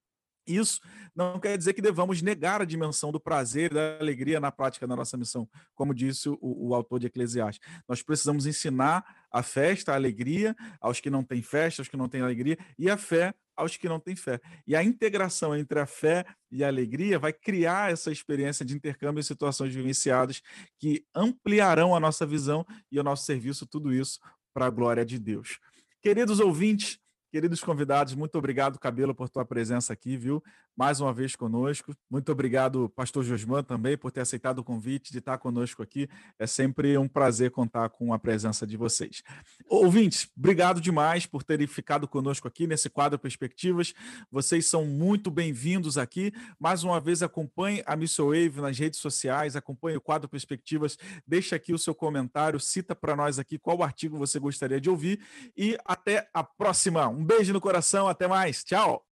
Isso não quer dizer que devamos negar a dimensão do prazer e da alegria na prática da nossa missão, como disse o, o, autor de Eclesiastes. Nós precisamos ensinar a festa, a alegria aos que não têm festa, aos que não têm alegria, e a fé aos que não têm fé. E a integração entre a fé e a alegria vai criar essa experiência de intercâmbio em situações vivenciadas que ampliarão a nossa visão e o nosso serviço, tudo isso para a glória de Deus. Queridos ouvintes, Queridos convidados, muito obrigado, Cabelo, por tua presença aqui, viu? Mais uma vez conosco. Muito obrigado, Pastor Josman, também, por ter aceitado o convite de estar conosco aqui. É sempre um prazer contar com a presença de vocês. Ouvintes, obrigado demais por terem ficado conosco aqui nesse quadro Perspectivas. Vocês são muito bem-vindos aqui. Mais uma vez, acompanhe a Missile Wave nas redes sociais, acompanhe o quadro Perspectivas, deixa aqui o seu comentário, cita para nós aqui qual artigo você gostaria de ouvir e até a próxima. Um beijo no coração, até mais. Tchau.